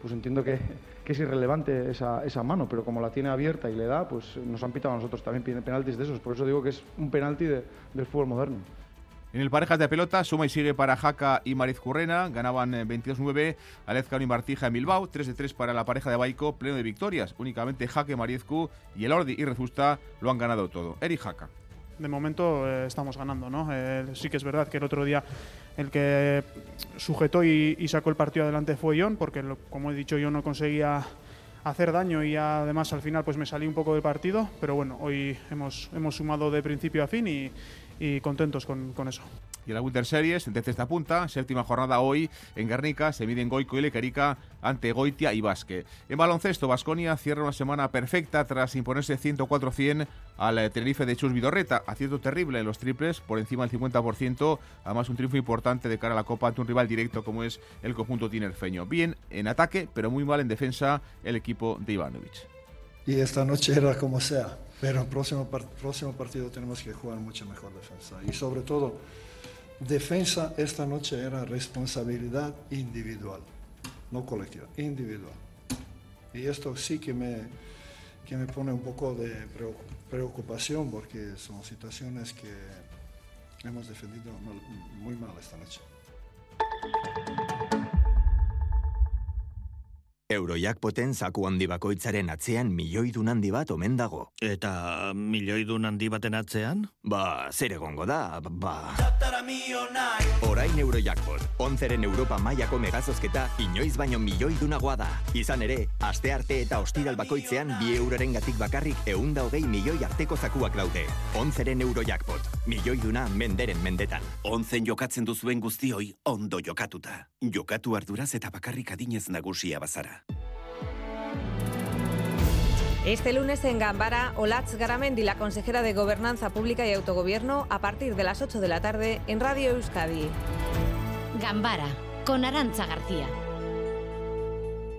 pues entiendo que, es irrelevante esa, esa, mano, pero como la tiene abierta y le da, pues nos han pitado a nosotros también penaltis de esos. Por eso digo que es un penalti del fútbol moderno. En el parejas de pelota, suma y sigue para Jaca y Mariz Currena. Ganaban 22-9 eh, Alezcano y Martija en Bilbao. 3 de 3 para la pareja de Baico, pleno de victorias. Únicamente Jaque, Mariezcu y el Ordi y Rezusta lo han ganado todo. Eri Jaca. De momento eh, estamos ganando, ¿no? Eh, sí que es verdad que el otro día el que sujetó y, sacó el partido adelante fue Ion, porque como he dicho yo no conseguía hacer daño y además al final pues me salí un poco del partido, pero bueno, hoy hemos, hemos sumado de principio a fin y, y contentos con, con eso. Y la Winter Series, desde esta punta, séptima jornada hoy en Guernica, se miden Goico y Lequerica ante Goitia y Basque. En baloncesto, Basconia cierra una semana perfecta tras imponerse 104-100 al eh, Tenerife de Chus Vidorreta. Acierto terrible en los triples, por encima del 50%, además un triunfo importante de cara a la Copa ante un rival directo como es el conjunto tinerfeño. Bien en ataque, pero muy mal en defensa el equipo de Ivanovic. Y esta noche era como sea, pero el próximo, próximo partido tenemos que jugar mucho mejor defensa. Y sobre todo, defensa esta noche era responsabilidad individual, no colectiva, individual. Y esto sí que me, que me pone un poco de preocupación porque son situaciones que hemos defendido muy mal esta noche. Eurojackpoten zaku handi bakoitzaren atzean milioidun handi bat omen dago. Eta milioidun handi baten atzean? Ba, zer egongo da, ba... Orain Eurojackpot, onzeren Europa mailako megazozketa inoiz baino milioidunagoa da. Izan ere, aste arte eta ostiral bakoitzean bi euroren gatik bakarrik eunda hogei milioi arteko zakuak daude. Onzeren Eurojackpot, milioiduna menderen mendetan. Onzen jokatzen duzuen guztioi ondo jokatuta. Jokatu arduraz eta bakarrik adinez nagusia bazara. Este lunes en Gambara, Olatz Garamendi, la consejera de Gobernanza Pública y Autogobierno, a partir de las 8 de la tarde en Radio Euskadi. Gambara, con Arancha García.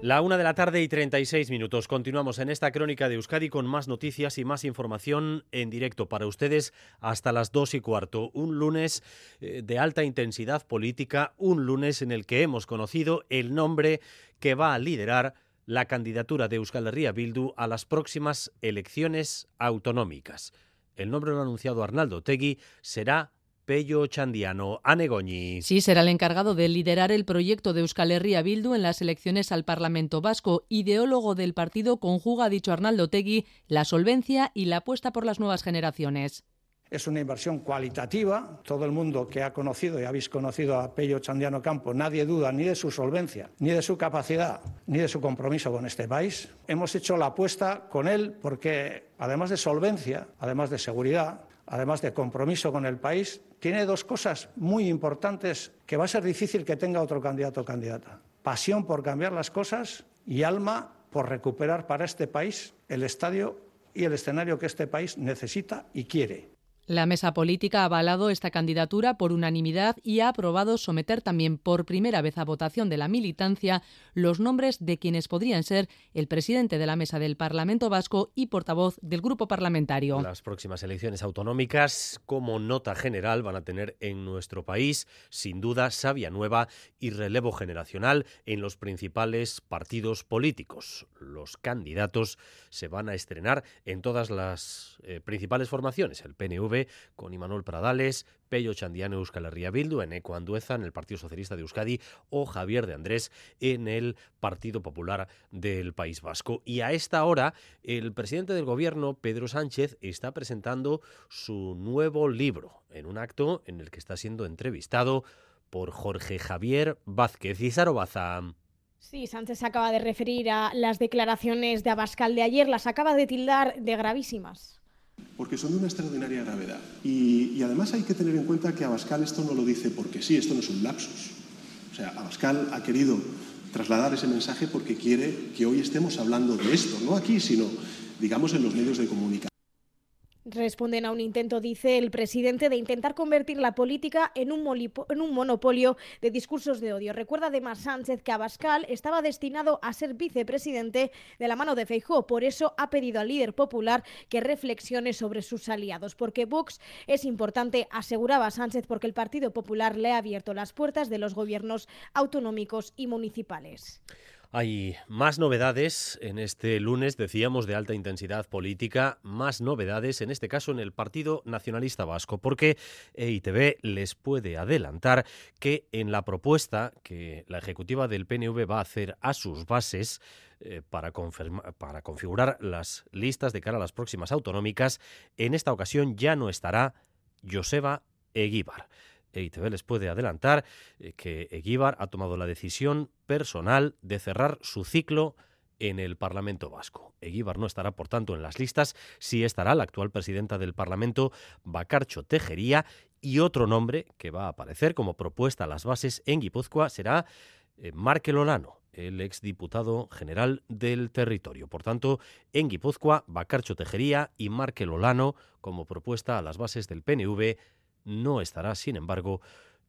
La una de la tarde y 36 minutos. Continuamos en esta crónica de Euskadi con más noticias y más información en directo para ustedes hasta las dos y cuarto. Un lunes eh, de alta intensidad política, un lunes en el que hemos conocido el nombre que va a liderar la candidatura de Euskal Herria Bildu a las próximas elecciones autonómicas. El nombre lo anunciado Arnaldo Tegui será Pello Chandiano. Anegoñi. Sí, será el encargado de liderar el proyecto de Euskal Herria Bildu en las elecciones al Parlamento Vasco. Ideólogo del partido conjuga, ha dicho Arnaldo Tegui, la solvencia y la apuesta por las nuevas generaciones. Es una inversión cualitativa. Todo el mundo que ha conocido y habéis conocido a Pello Chandiano Campo, nadie duda ni de su solvencia, ni de su capacidad, ni de su compromiso con este país. Hemos hecho la apuesta con él porque, además de solvencia, además de seguridad, además de compromiso con el país, tiene dos cosas muy importantes que va a ser difícil que tenga otro candidato o candidata. Pasión por cambiar las cosas y alma por recuperar para este país el estadio y el escenario que este país necesita y quiere. La mesa política ha avalado esta candidatura por unanimidad y ha aprobado someter también por primera vez a votación de la militancia los nombres de quienes podrían ser el presidente de la mesa del Parlamento Vasco y portavoz del grupo parlamentario. Las próximas elecciones autonómicas, como nota general, van a tener en nuestro país, sin duda, savia nueva y relevo generacional en los principales partidos políticos. Los candidatos se van a estrenar en todas las eh, principales formaciones, el PNV, con Imanol Pradales, Pello Chandiano Euskal Herria Bildu, Eco Andueza en el Partido Socialista de Euskadi o Javier de Andrés en el Partido Popular del País Vasco. Y a esta hora, el presidente del Gobierno, Pedro Sánchez, está presentando su nuevo libro en un acto en el que está siendo entrevistado por Jorge Javier Vázquez y Baza. Sí, Sánchez se acaba de referir a las declaraciones de Abascal de ayer, las acaba de tildar de gravísimas porque son de una extraordinaria gravedad. Y, además hay que tener en cuenta que Abascal esto no lo dice porque sí, esto no es un lapsus. O sea, Abascal ha querido trasladar ese mensaje porque quiere que hoy estemos hablando de esto, no aquí, sino, digamos, en los medios de comunicación. Responden a un intento, dice el presidente, de intentar convertir la política en un, monopolio de discursos de odio. Recuerda además Sánchez que Abascal estaba destinado a ser vicepresidente de la mano de Feijóo. Por eso ha pedido al líder popular que reflexione sobre sus aliados. Porque Vox es importante, aseguraba Sánchez, porque el Partido Popular le ha abierto las puertas de los gobiernos autonómicos y municipales. Hay más novedades en este lunes, decíamos, de alta intensidad política, más novedades, en este caso en el Partido Nacionalista Vasco, porque EITB les puede adelantar que en la propuesta que la ejecutiva del PNV va a hacer a sus bases, eh, para, para configurar las listas de cara a las próximas autonómicas, en esta ocasión ya no estará Joseba Eguíbar. EITB les puede adelantar eh, que Eguíbar ha tomado la decisión personal de cerrar su ciclo en el Parlamento Vasco. Eguíbar no estará, por tanto, en las listas, sí estará la actual presidenta del Parlamento, Bacarcho Tejería, y otro nombre que va a aparecer como propuesta a las bases en Guipúzcoa será eh, Markel Olano, el exdiputado general del territorio. Por tanto, en Guipúzcoa, Bacarcho Tejería y Markel Olano como propuesta a las bases del PNV no estará, sin embargo,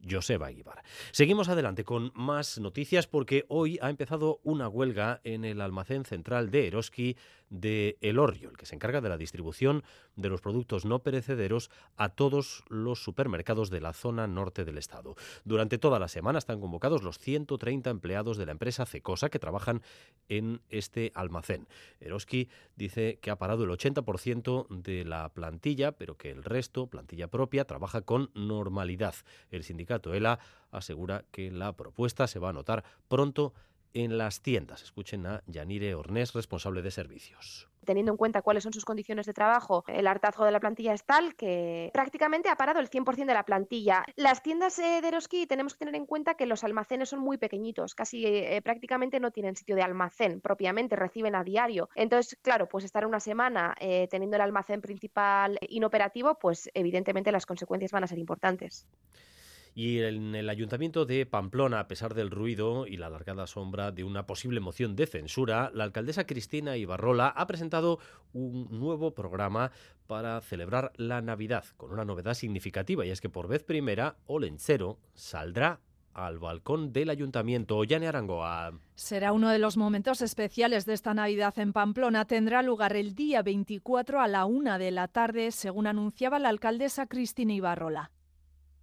Joseba Aguibar. Seguimos adelante con más noticias porque hoy ha empezado una huelga en el almacén central de Eroski de El Orrio, el que se encarga de la distribución de los productos no perecederos a todos los supermercados de la zona norte del estado. Durante toda la semana están convocados los 130 empleados de la empresa Cecosa que trabajan en este almacén. Eroski dice que ha parado el 80% de la plantilla, pero que el resto, plantilla propia, trabaja con normalidad. El sindicato ELA asegura que la propuesta se va a notar pronto en las tiendas. Escuchen a Yanire Ornés, responsable de servicios teniendo en cuenta cuáles son sus condiciones de trabajo, el hartazgo de la plantilla es tal que prácticamente ha parado el 100% de la plantilla. Las tiendas eh, de Eroski tenemos que tener en cuenta que los almacenes son muy pequeñitos, casi eh, prácticamente no tienen sitio de almacén propiamente, reciben a diario. Entonces, claro, pues estar una semana eh, teniendo el almacén principal inoperativo, pues evidentemente las consecuencias van a ser importantes. Y en el Ayuntamiento de Pamplona, a pesar del ruido y la alargada sombra de una posible moción de censura, la alcaldesa Cristina Ibarrola ha presentado un nuevo programa para celebrar la Navidad, con una novedad significativa, y es que por vez primera, Olenchero saldrá al balcón del ayuntamiento. Yane Arangoa. Será uno de los momentos especiales de esta Navidad en Pamplona. Tendrá lugar el día 24 a la una de la tarde, según anunciaba la alcaldesa Cristina Ibarrola.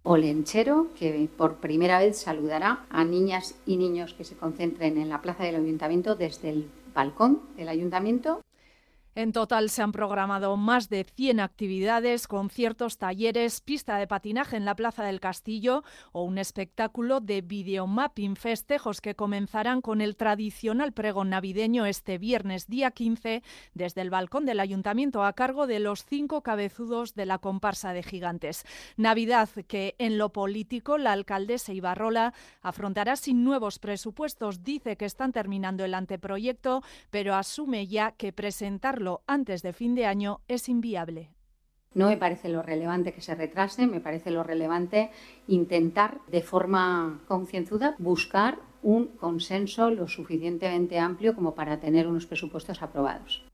Olenchero, que por primera vez saludará a niñas y niños que se concentren en la plaza del ayuntamiento desde el balcón del ayuntamiento en total se han programado más de 100 actividades, conciertos, talleres, pista de patinaje en la Plaza del Castillo o un espectáculo de videomapping, festejos que comenzarán con el tradicional pregón navideño este viernes día 15 desde el balcón del ayuntamiento a cargo de los cinco cabezudos de la comparsa de gigantes. Navidad que en lo político la alcaldesa Ibarrola afrontará sin nuevos presupuestos. Dice que están terminando el anteproyecto, pero asume ya que presentarlo antes de fin de año es inviable. No me parece lo relevante que se retrase, me parece lo relevante intentar de forma concienzuda buscar un consenso lo suficientemente amplio como para tener unos presupuestos aprobados.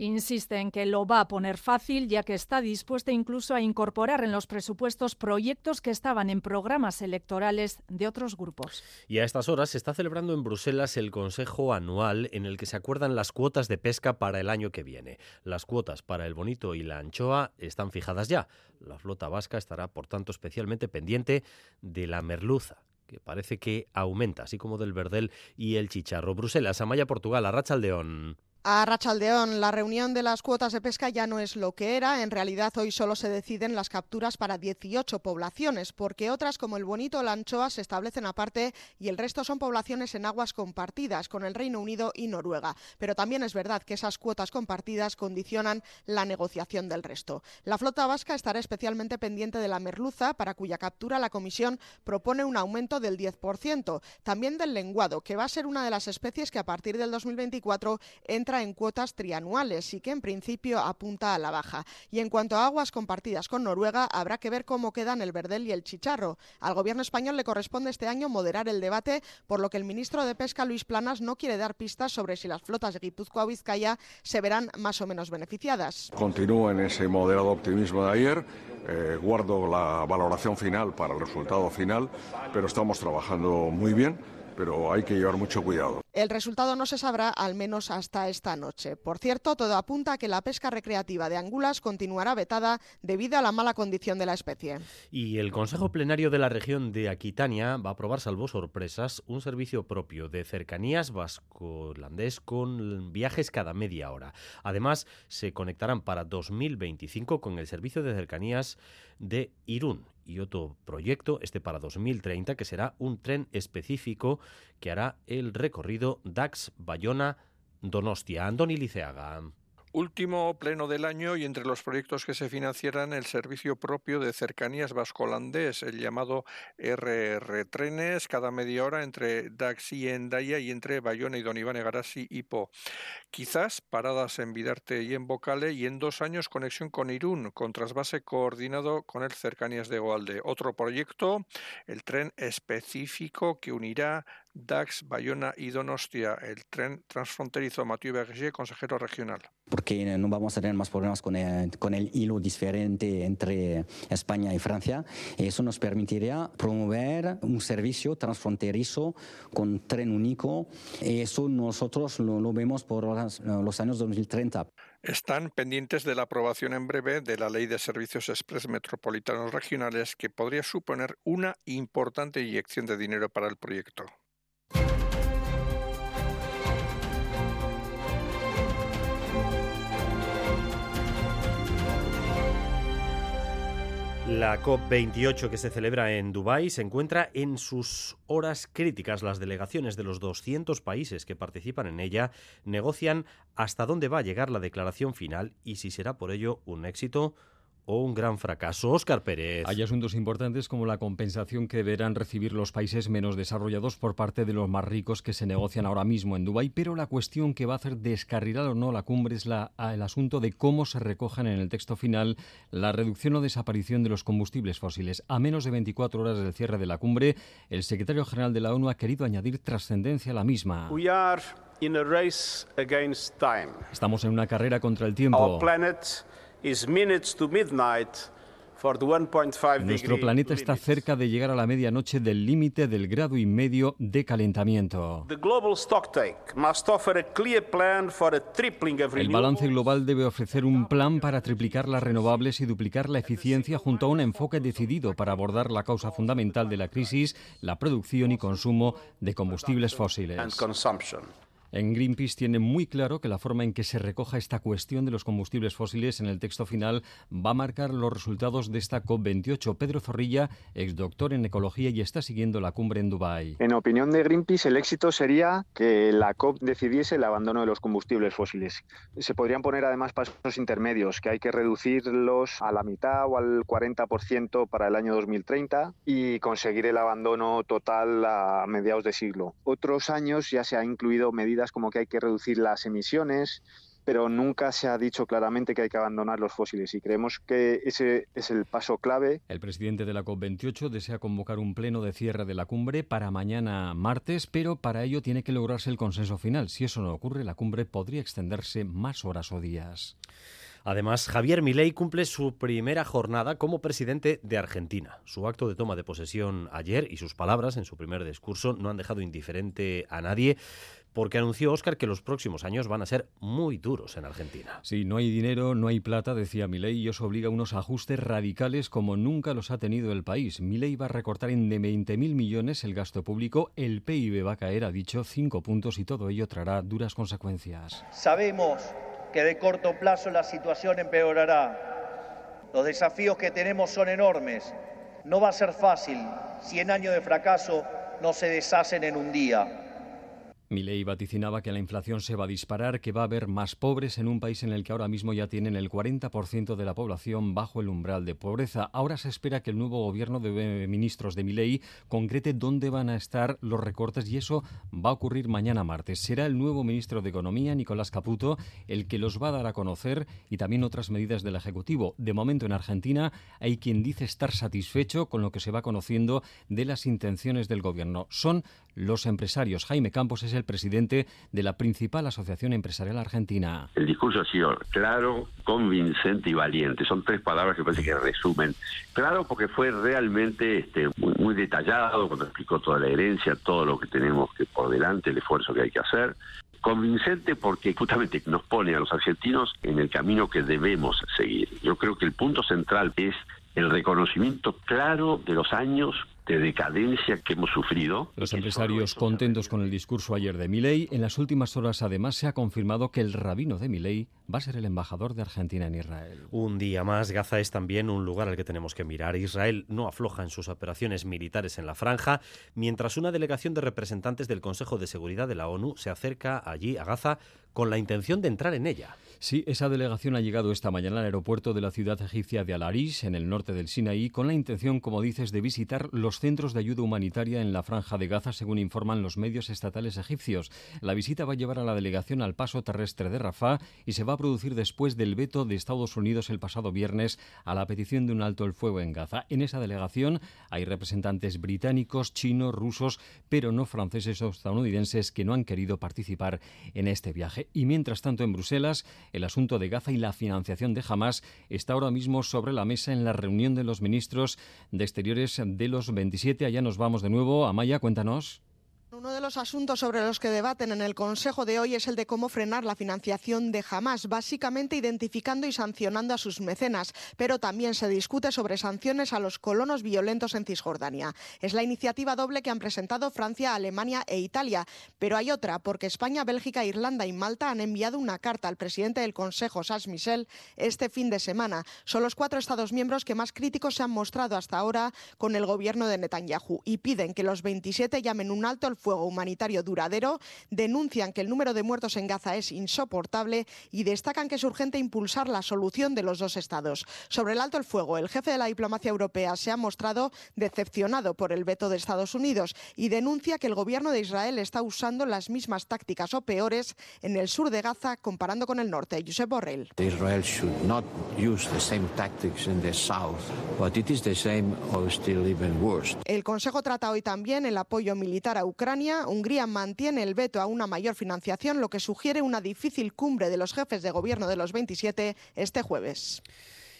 Insiste en que lo va a poner fácil, ya que está dispuesta incluso a incorporar en los presupuestos proyectos que estaban en programas electorales de otros grupos. Y a estas horas se está celebrando en Bruselas el Consejo Anual en el que se acuerdan las cuotas de pesca para el año que viene. Las cuotas para el bonito y la anchoa están fijadas ya. La flota vasca estará, por tanto, especialmente pendiente de la merluza que parece que aumenta, así como del verdel y el chicharro. Bruselas, Amaya, Portugal, Arrachaldeón. A Rachaldeón, la reunión de las cuotas de pesca ya no es lo que era. En realidad, hoy solo se deciden las capturas para 18 poblaciones, porque otras, como el bonito la anchoa, se establecen aparte y el resto son poblaciones en aguas compartidas con el Reino Unido y Noruega. Pero también es verdad que esas cuotas compartidas condicionan la negociación del resto. La flota vasca estará especialmente pendiente de la merluza, para cuya captura la Comisión propone un aumento del 10%. También del lenguado, que va a ser una de las especies que a partir del 2024 entra en cuotas trianuales y que en principio apunta a la baja. Y en cuanto a aguas compartidas con Noruega, habrá que ver cómo quedan el verdel y el chicharro. Al gobierno español le corresponde este año moderar el debate, por lo que el ministro de Pesca, Luis Planas, no quiere dar pistas sobre si las flotas de Guipúzcoa o Vizcaya se verán más o menos beneficiadas. Continúo en ese moderado optimismo de ayer. Eh, guardo la valoración final para el resultado final, pero estamos trabajando muy bien, pero hay que llevar mucho cuidado. El resultado no se sabrá al menos hasta esta noche. Por cierto, todo apunta a que la pesca recreativa de angulas continuará vetada debido a la mala condición de la especie. Y el Consejo Plenario de la región de Aquitania va a aprobar, salvo sorpresas, un servicio propio de cercanías vasco-holandés con viajes cada media hora. Además, se conectarán para 2025 con el servicio de cercanías de Irún y otro proyecto, este para 2030, que será un tren específico que hará el recorrido Dax-Bayona-Donostia. Andoni Liceaga. Último pleno del año y entre los proyectos que se financiarán el servicio propio de cercanías vasco-holandés, el llamado RR Trenes, cada media hora entre Dax y Endaya y entre Bayona y Don Iván Egarasi y Po. Quizás paradas en Vidarte y en Bocale y en dos años conexión con Irún, con trasvase coordinado con el Cercanías de Goalde. Otro proyecto, el tren específico que unirá Dax, Bayona y Donostia, el tren transfronterizo Mathieu Berger, consejero regional. Porque no vamos a tener más problemas con el, con el hilo diferente entre España y Francia. Eso nos permitiría promover un servicio transfronterizo con tren único. Eso nosotros lo, lo vemos por los años 2030. Están pendientes de la aprobación en breve de la Ley de Servicios Express Metropolitanos Regionales que podría suponer una importante inyección de dinero para el proyecto. La COP28 que se celebra en Dubái se encuentra en sus horas críticas. Las delegaciones de los 200 países que participan en ella negocian hasta dónde va a llegar la declaración final y si será por ello un éxito o un gran fracaso. Óscar Pérez. Hay asuntos importantes como la compensación que deberán recibir los países menos desarrollados por parte de los más ricos que se negocian ahora mismo en Dubái, pero la cuestión que va a hacer descarrilar o no la cumbre es la, el asunto de cómo se recojan en el texto final la reducción o desaparición de los combustibles fósiles. A menos de 24 horas del cierre de la cumbre, el secretario general de la ONU ha querido añadir trascendencia a la misma. Estamos en una carrera contra el tiempo. Nuestro planeta está cerca de llegar a la medianoche del límite del grado y medio de calentamiento. El balance global debe ofrecer un plan para triplicar las renovables y duplicar la eficiencia junto a un enfoque decidido para abordar la causa fundamental de la crisis, la producción y consumo de combustibles fósiles. En Greenpeace tiene muy claro que la forma en que se recoja esta cuestión de los combustibles fósiles en el texto final va a marcar los resultados de esta COP28. Pedro Zorrilla, ex doctor en ecología y está siguiendo la cumbre en Dubái. En opinión de Greenpeace, el éxito sería que la COP decidiese el abandono de los combustibles fósiles. Se podrían poner además pasos intermedios, que hay que reducirlos a la mitad o al 40% para el año 2030 y conseguir el abandono total a mediados de siglo. Otros años ya se ha incluido medidas como que hay que reducir las emisiones, pero nunca se ha dicho claramente que hay que abandonar los fósiles y creemos que ese es el paso clave. El presidente de la COP28 desea convocar un pleno de cierre de la cumbre para mañana martes, pero para ello tiene que lograrse el consenso final. Si eso no ocurre, la cumbre podría extenderse más horas o días. Además, Javier Milei cumple su primera jornada como presidente de Argentina. Su acto de toma de posesión ayer y sus palabras en su primer discurso no han dejado indiferente a nadie porque anunció Oscar que los próximos años van a ser muy duros en Argentina. Sí, no hay dinero, no hay plata, decía Milei, y eso obliga a unos ajustes radicales como nunca los ha tenido el país. Milei va a recortar en de 20.000 millones el gasto público, el PIB va a caer, ha dicho, cinco puntos y todo ello traerá duras consecuencias. Sabemos que de corto plazo la situación empeorará. Los desafíos que tenemos son enormes. No va a ser fácil. 100 años de fracaso no se deshacen en un día. Milei vaticinaba que la inflación se va a disparar, que va a haber más pobres en un país en el que ahora mismo ya tienen el 40% de la población bajo el umbral de pobreza. Ahora se espera que el nuevo gobierno de ministros de Milei concrete dónde van a estar los recortes y eso va a ocurrir mañana martes. Será el nuevo ministro de Economía, Nicolás Caputo, el que los va a dar a conocer y también otras medidas del Ejecutivo. De momento en Argentina hay quien dice estar satisfecho con lo que se va conociendo de las intenciones del gobierno. Son los empresarios. Jaime Campos es el el presidente de la principal asociación empresarial argentina. El discurso ha sido claro, convincente y valiente. Son tres palabras que parece que resumen. Claro porque fue realmente este, muy, muy detallado cuando explicó toda la herencia, todo lo que tenemos por delante, el esfuerzo que hay que hacer convincente porque justamente nos pone a los argentinos en el camino que debemos seguir. Yo creo que el punto central es el reconocimiento claro de los años de decadencia que hemos sufrido. Los empresarios contentos con el discurso ayer de Milei. En las últimas horas, además, se ha confirmado que el rabino de Milei va a ser el embajador de Argentina en Israel. Un día más, Gaza es también un lugar al que tenemos que mirar. Israel no afloja en sus operaciones militares en la franja, mientras una delegación de representantes del Consejo de Seguridad de la ONU se acerca allí a Gaza con la intención de entrar en ella. Sí, esa delegación ha llegado esta mañana al aeropuerto de la ciudad egipcia de Al-Arish, en el norte del Sinaí, con la intención, como dices, de visitar los centros de ayuda humanitaria en la franja de Gaza, según informan los medios estatales egipcios. La visita va a llevar a la delegación al paso terrestre de Rafah y se va a producir después del veto de Estados Unidos el pasado viernes a la petición de un alto el fuego en Gaza. En esa delegación hay representantes británicos, chinos, rusos, pero no franceses o estadounidenses que no han querido participar en este viaje. Y mientras tanto, en Bruselas, el asunto de Gaza y la financiación de Hamas está ahora mismo sobre la mesa en la reunión de los ministros de Exteriores de los 27. Allá nos vamos de nuevo. Amaya, cuéntanos. Uno de los asuntos sobre los que debaten en el Consejo de hoy es el de cómo frenar la financiación de Hamas, básicamente identificando y sancionando a sus mecenas, pero también se discute sobre sanciones a los colonos violentos en Cisjordania. Es la iniciativa doble que han presentado Francia, Alemania e Italia, pero hay otra, porque España, Bélgica, Irlanda y Malta han enviado una carta al presidente del Consejo, Sas Michel, este fin de semana. Son los cuatro Estados miembros que más críticos se han mostrado hasta ahora con el gobierno de Netanyahu y piden que los 27 llamen un alto el fuego humanitario duradero, denuncian que el número de muertos en Gaza es insoportable y destacan que es urgente impulsar la solución de los dos estados. Sobre el alto el fuego, el jefe de la diplomacia europea se ha mostrado decepcionado por el veto de Estados Unidos y denuncia que el gobierno de Israel está usando las mismas tácticas o peores en el sur de Gaza comparando con el norte. Josep Borrell. Israel should not use the same tactics in the south, but it is the same or still even worse. El Consejo trata hoy también el apoyo militar a Ucrania Hungría mantiene el veto a una mayor financiación, lo que sugiere una difícil cumbre de los jefes de gobierno de los 27 este jueves.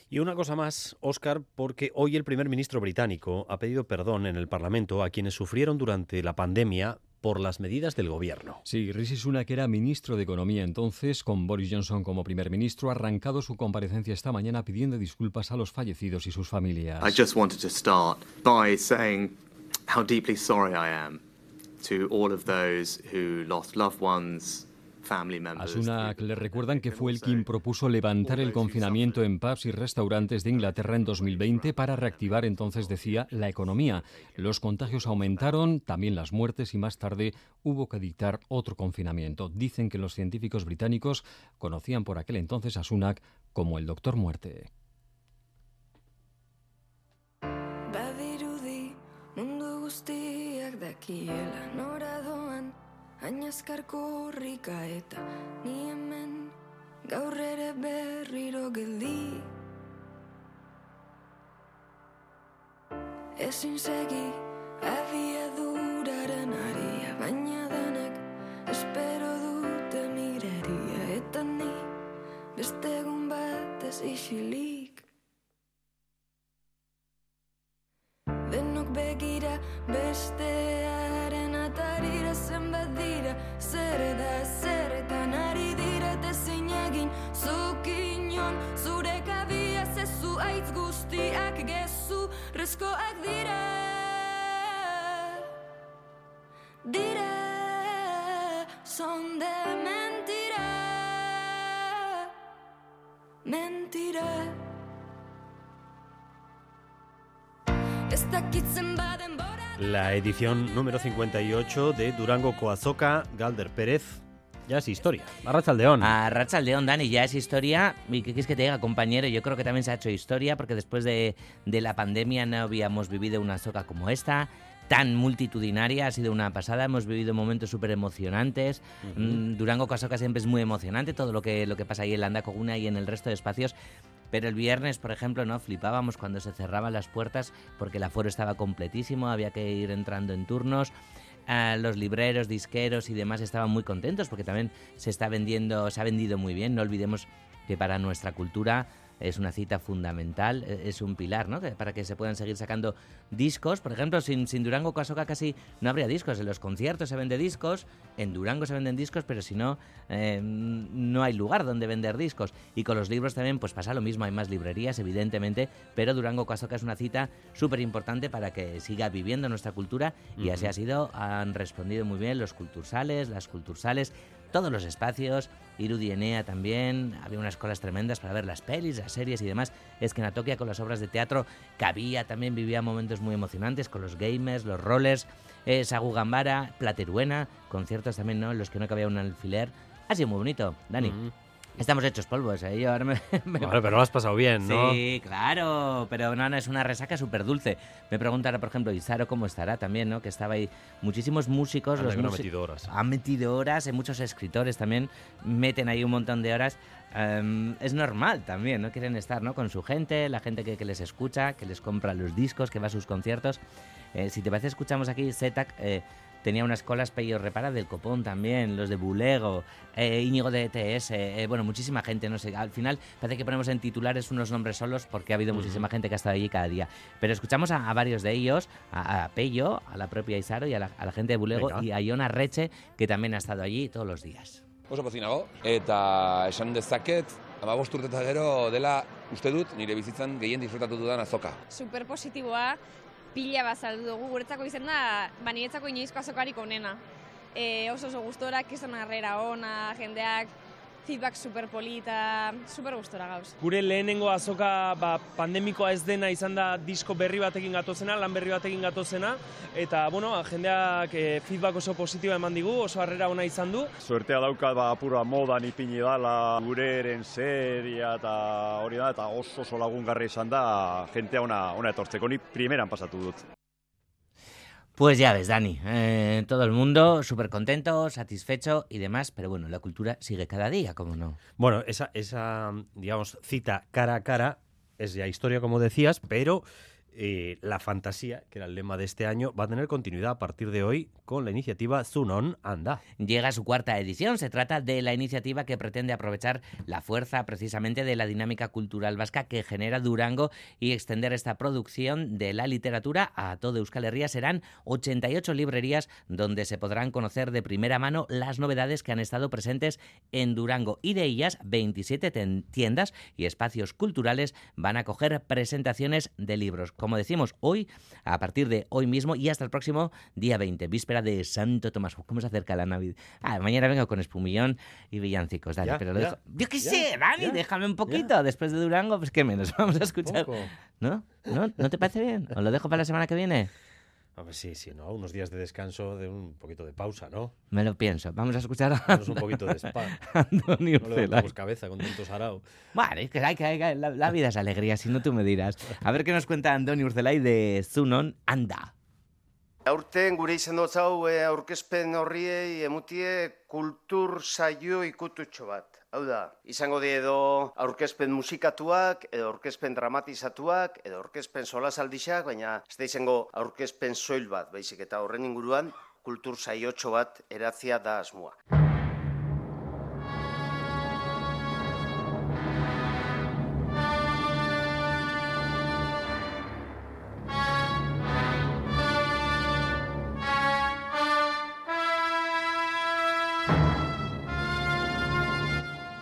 Y una cosa más, Oscar, porque hoy el primer ministro británico ha pedido perdón en el Parlamento a quienes sufrieron durante la pandemia por las medidas del gobierno. Sí, Rishi Sunak era ministro de Economía entonces, con Boris Johnson como primer ministro, ha arrancado su comparecencia esta mañana pidiendo disculpas a los fallecidos y sus familias. I just wanted to start by saying how deeply sorry I am a Sunak le recuerdan que fue el quien propuso levantar el confinamiento en pubs y restaurantes de Inglaterra en 2020 para reactivar entonces, decía, la economía. Los contagios aumentaron, también las muertes y más tarde hubo que dictar otro confinamiento. Dicen que los científicos británicos conocían por aquel entonces a Sunak como el Doctor Muerte. Dakiela nora doan Añazkarko horrika eta ni hemen Gaur ere berriro geldi. Ezin segi abiaduraren aria Baina denek espero dute mireria Eta ni beste egun batez isilik Denok begira bestearen atarira zenbat dira Zer da zerretan ari dira eta zein egin. Zukinon zure kabia zezu aitz guztiak gezu Rezkoak dira. Dira Son de mentira. Mentira La edición número 58 de Durango Coazoca, Galder Pérez. Ya es historia. Arrachaldeón. Arrachaldeón, Dani, ya es historia. ¿Y qué quieres que te diga, compañero? Yo creo que también se ha hecho historia porque después de, de la pandemia no habíamos vivido una soca como esta tan multitudinaria, ha sido una pasada, hemos vivido momentos súper emocionantes. Mm, Durango Coazoca siempre es muy emocionante, todo lo que, lo que pasa ahí en la Coguna y en el resto de espacios. Pero el viernes, por ejemplo, no flipábamos cuando se cerraban las puertas porque el aforo estaba completísimo, había que ir entrando en turnos. ah, los libreros, disqueros y demás estaban muy contentos porque también se está vendiendo, se ha vendido muy bien. No olvidemos que para nuestra cultura es una cita fundamental, e, es un pilar, ¿no? Para que se puedan seguir sacando discos. Por ejemplo, sin, sin Durango Casoca casi no habría discos. En los conciertos se venden discos, en Durango se venden discos, pero si no, eh, no hay lugar donde vender discos. Y con los libros también, pues pasa lo mismo. Hay más librerías, evidentemente, pero Durango Casoca es una cita súper importante para que siga viviendo nuestra cultura y así ha sido. Han respondido muy bien los cultursales, las cultursales todos los espacios, Irudi Enea también, había unas colas tremendas para ver las pelis, las series y demás. Es que en Atokia con las obras de teatro cabía, también vivía momentos muy emocionantes con los gamers, los rollers, eh, Sagu Gambara, Plateruena, conciertos también, ¿no? En los que no cabía un alfiler. Ha sido muy bonito, Dani. Estamos hechos polvos, ¿eh? Yo ahora me, pero lo has pasado bien, ¿no? Sí, claro, pero no, no, es una resaca súper dulce. Me preguntará, por ejemplo, Isaro cómo estará también, ¿no? Que estaba ahí muchísimos músicos. los han metido horas. Han metido horas, y muchos escritores también meten ahí un montón de horas. Em, es normal también, ¿no? Quieren estar, ¿no? Con su gente, la gente que, que les escucha, que les compra los discos, que va a sus conciertos. Eh, si te parece, escuchamos aquí Zetac... Eh, tenía unas colas Pello Repara del Copón también, los de Bulego, eh, Íñigo de ETS, eh, bueno, muchísima gente, no sé, al final parece que ponemos en titulares unos nombres solos porque ha habido muchísima gente que ha estado allí cada día. Pero escuchamos a, varios de ellos, a, Pello, a la propia Isaro y a la, gente de Bulego y a Iona Reche, que también ha estado allí todos los días. Oso pozinago, eta esan dezaket, amabost urteta gero dela uste dut nire bizitzan gehien disfrutatu dudan azoka. Super positiboa, pila bat saldu dugu, guretzako izen da, ba niretzako inoizko azokarik onena. E, oso oso gustora, kizan harrera ona, jendeak, feedback super polita, super gustora gauz. Gure lehenengo azoka ba, pandemikoa ez dena izan da disko berri batekin gatozena, lan berri batekin gatozena, eta bueno, jendeak e, feedback oso positiba eman digu, oso harrera ona izan du. Suertea daukat ba, pura modan ipini dala, gure eren seria eta hori da, eta oso oso lagungarri izan da, jentea ona, ona etortzeko, ni primeran pasatu dut. Pues ya ves, Dani, eh, todo el mundo súper contento, satisfecho y demás, pero bueno, la cultura sigue cada día, ¿cómo no? Bueno, esa, esa digamos, cita cara a cara es ya historia, como decías, pero eh, la fantasía, que era el lema de este año, va a tener continuidad a partir de hoy con la iniciativa Zunon Anda. Llega su cuarta edición. Se trata de la iniciativa que pretende aprovechar la fuerza precisamente de la dinámica cultural vasca que genera Durango y extender esta producción de la literatura a todo Euskal Herria. Serán 88 librerías donde se podrán conocer de primera mano las novedades que han estado presentes en Durango y de ellas 27 tiendas y espacios culturales van a coger presentaciones de libros como decimos, hoy, a partir de hoy mismo y hasta el próximo día 20, víspera de Santo Tomás. ¿Cómo se acerca la Navidad? Ah, mañana vengo con espumillón y villancicos, dale, pero lo dejo. Yo qué sé, Dani, déjame un poquito. Después de Durango, pues qué menos, vamos a escuchar. ¿No? ¿No? ¿No te parece bien? ¿Os lo dejo para la semana que viene? Sí, sí, ¿no? Unos días de descanso, de un poquito de pausa, ¿no? Me lo pienso. Vamos a escuchar a... un poquito de spa. Antonio no le cabeza con tanto sarao. Vale, es que, hay, que, la, vida es alegría, si no tú me dirás. A ver qué nos cuenta Antonio Urzelay de Zunon Anda. Aurten gure izan dut hau e, aurkezpen horriei emutie kultur saio ikututxo bat. Hau da, izango die edo aurkezpen musikatuak, edo aurkezpen dramatizatuak, edo aurkezpen solasaldixak, baina ez da izango aurkezpen soil bat, baizik eta horren inguruan kultur saiotxo bat eratzia da asmoa.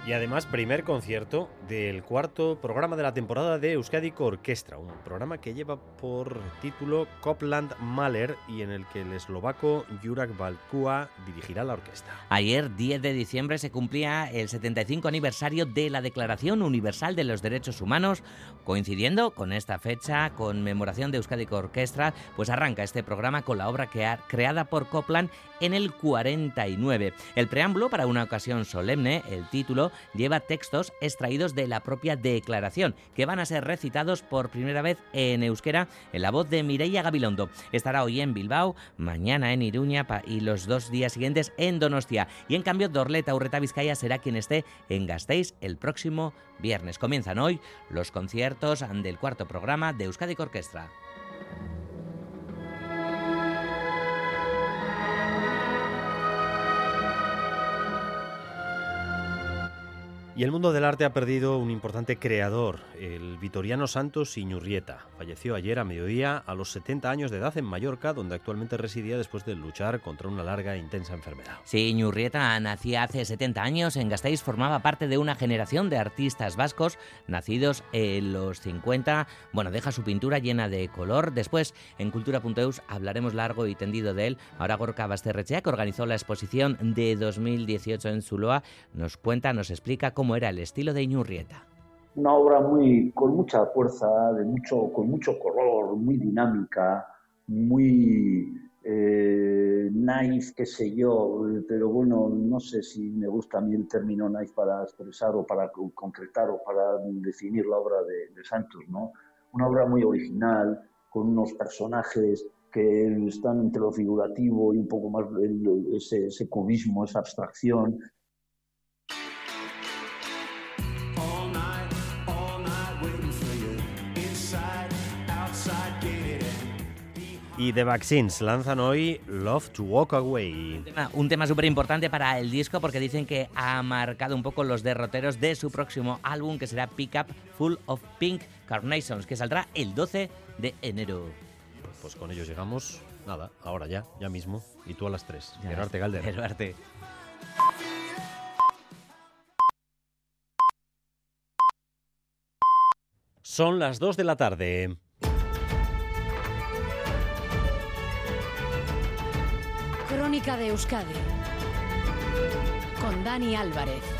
Y además, primer concierto del cuarto programa de la temporada de Euskadi Orquestra, un programa que lleva por título Copland Mahler y en el que el eslovaco Jurak Balkua dirigirá la orquesta. Ayer, 10 de diciembre, se cumplía el 75 aniversario de la Declaración Universal de los Derechos Humanos. Coincidiendo con esta fecha, conmemoración de Euskadi Orquestra, pues arranca este programa con la obra creada por Copland en el 49. El preámbulo para una ocasión solemne, el título, lleva textos extraídos de la propia declaración, que van a ser recitados por primera vez en euskera en la voz de Mireia Gabilondo. Estará hoy en Bilbao, mañana en Iruña y los dos días siguientes en Donostia. Y en cambio, Dorleta Urreta Vizcaya será quien esté en Gasteiz el próximo viernes. Comienzan hoy los conciertos del cuarto programa de Euskadi Orquestra. Y el mundo del arte ha perdido un importante creador, el vitoriano Santos Iñurrieta. Falleció ayer a mediodía a los 70 años de edad en Mallorca, donde actualmente residía después de luchar contra una larga e intensa enfermedad. Sí, Iñurrieta nacía hace 70 años en Gasteiz, formaba parte de una generación de artistas vascos nacidos en los 50. Bueno, deja su pintura llena de color. Después, en Cultura.eus hablaremos largo y tendido de él. Ahora Gorka Basterrechea, que organizó la exposición de 2018 en Zuloa, nos cuenta, nos explica cómo era el estilo de Iñurrieta. Una obra muy con mucha fuerza, de mucho, con mucho color, muy dinámica, muy eh, naif, qué sé yo, pero bueno, no sé si me gusta a mí el término naif para expresar o para concretar o para definir la obra de, de Santos, ¿no? Una obra muy original, con unos personajes que están entre lo figurativo y un poco más ese, ese cubismo, esa abstracción, Y The Vaccines lanzan hoy Love to Walk Away. Un tema, súper importante para el disco porque dicen que ha marcado un poco los derroteros de su próximo álbum que será Pick Up Full of Pink Carnations, que saldrá el 12 de enero. Pues con ellos llegamos, nada, ahora ya, ya mismo. Y tú a las 3. Gerarte Galder. Gerarte. Son las 2 de la tarde. Crónica de Euskadi con Dani Álvarez.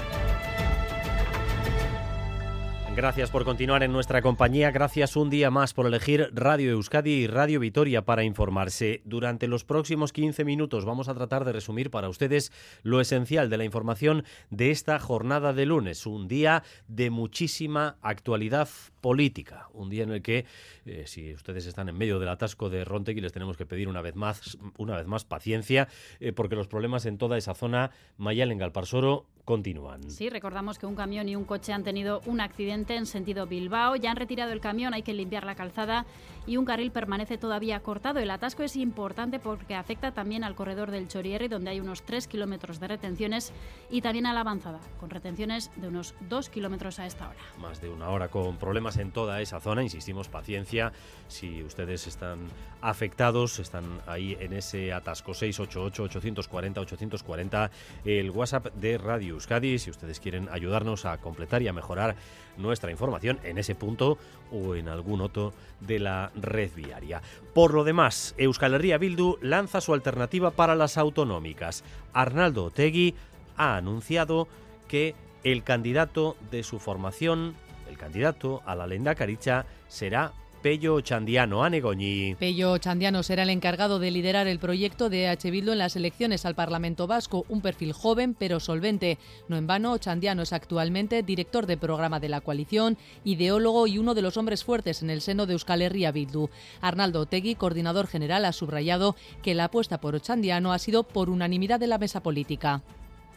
Gracias por continuar en nuestra compañía. Gracias un día más por elegir Radio Euskadi y Radio Vitoria para informarse. Durante los próximos 15 minutos vamos a tratar de resumir para ustedes lo esencial de la información de esta jornada de lunes. Un día de muchísima actualidad política. Un día en el que, eh, si ustedes están en medio del atasco de Rontegui, les tenemos que pedir una vez más, una vez más paciencia, eh, porque los problemas en toda esa zona, Mayal en Galparsoro, continúan. Sí, recordamos que un camión y un coche han tenido un accidente en sentido Bilbao. Ya han retirado el camión, hay que limpiar la calzada y un carril permanece todavía cortado. El atasco es importante porque afecta también al corredor del Chorierri, donde hay unos 3 kilómetros de retenciones, y también a la avanzada, con retenciones de unos 2 kilómetros a esta hora. Más de una hora con problemas en toda esa zona. Insistimos, paciencia. Si ustedes están afectados, están ahí en ese atasco 688-840-840, el WhatsApp de Radio Euskadi, si ustedes quieren ayudarnos a completar y a mejorar nuestra información en ese punto o en algún otro de la red viaria. Por lo demás, Euskal Herria Bildu lanza su alternativa para las autonómicas. Arnaldo Otegui ha anunciado que el candidato de su formación, el candidato a la Lenda Caricha, será Pello Chandiano Anegoñi. Pello Chandiano será el encargado de liderar el proyecto de H. Bildu en las elecciones al Parlamento Vasco, un perfil joven pero solvente. No en vano, Chandiano es actualmente director de programa de la coalición, ideólogo y uno de los hombres fuertes en el seno de Euskal Herria Bildu. Arnaldo Otegui, coordinador general, ha subrayado que la apuesta por Chandiano ha sido por unanimidad de la mesa política.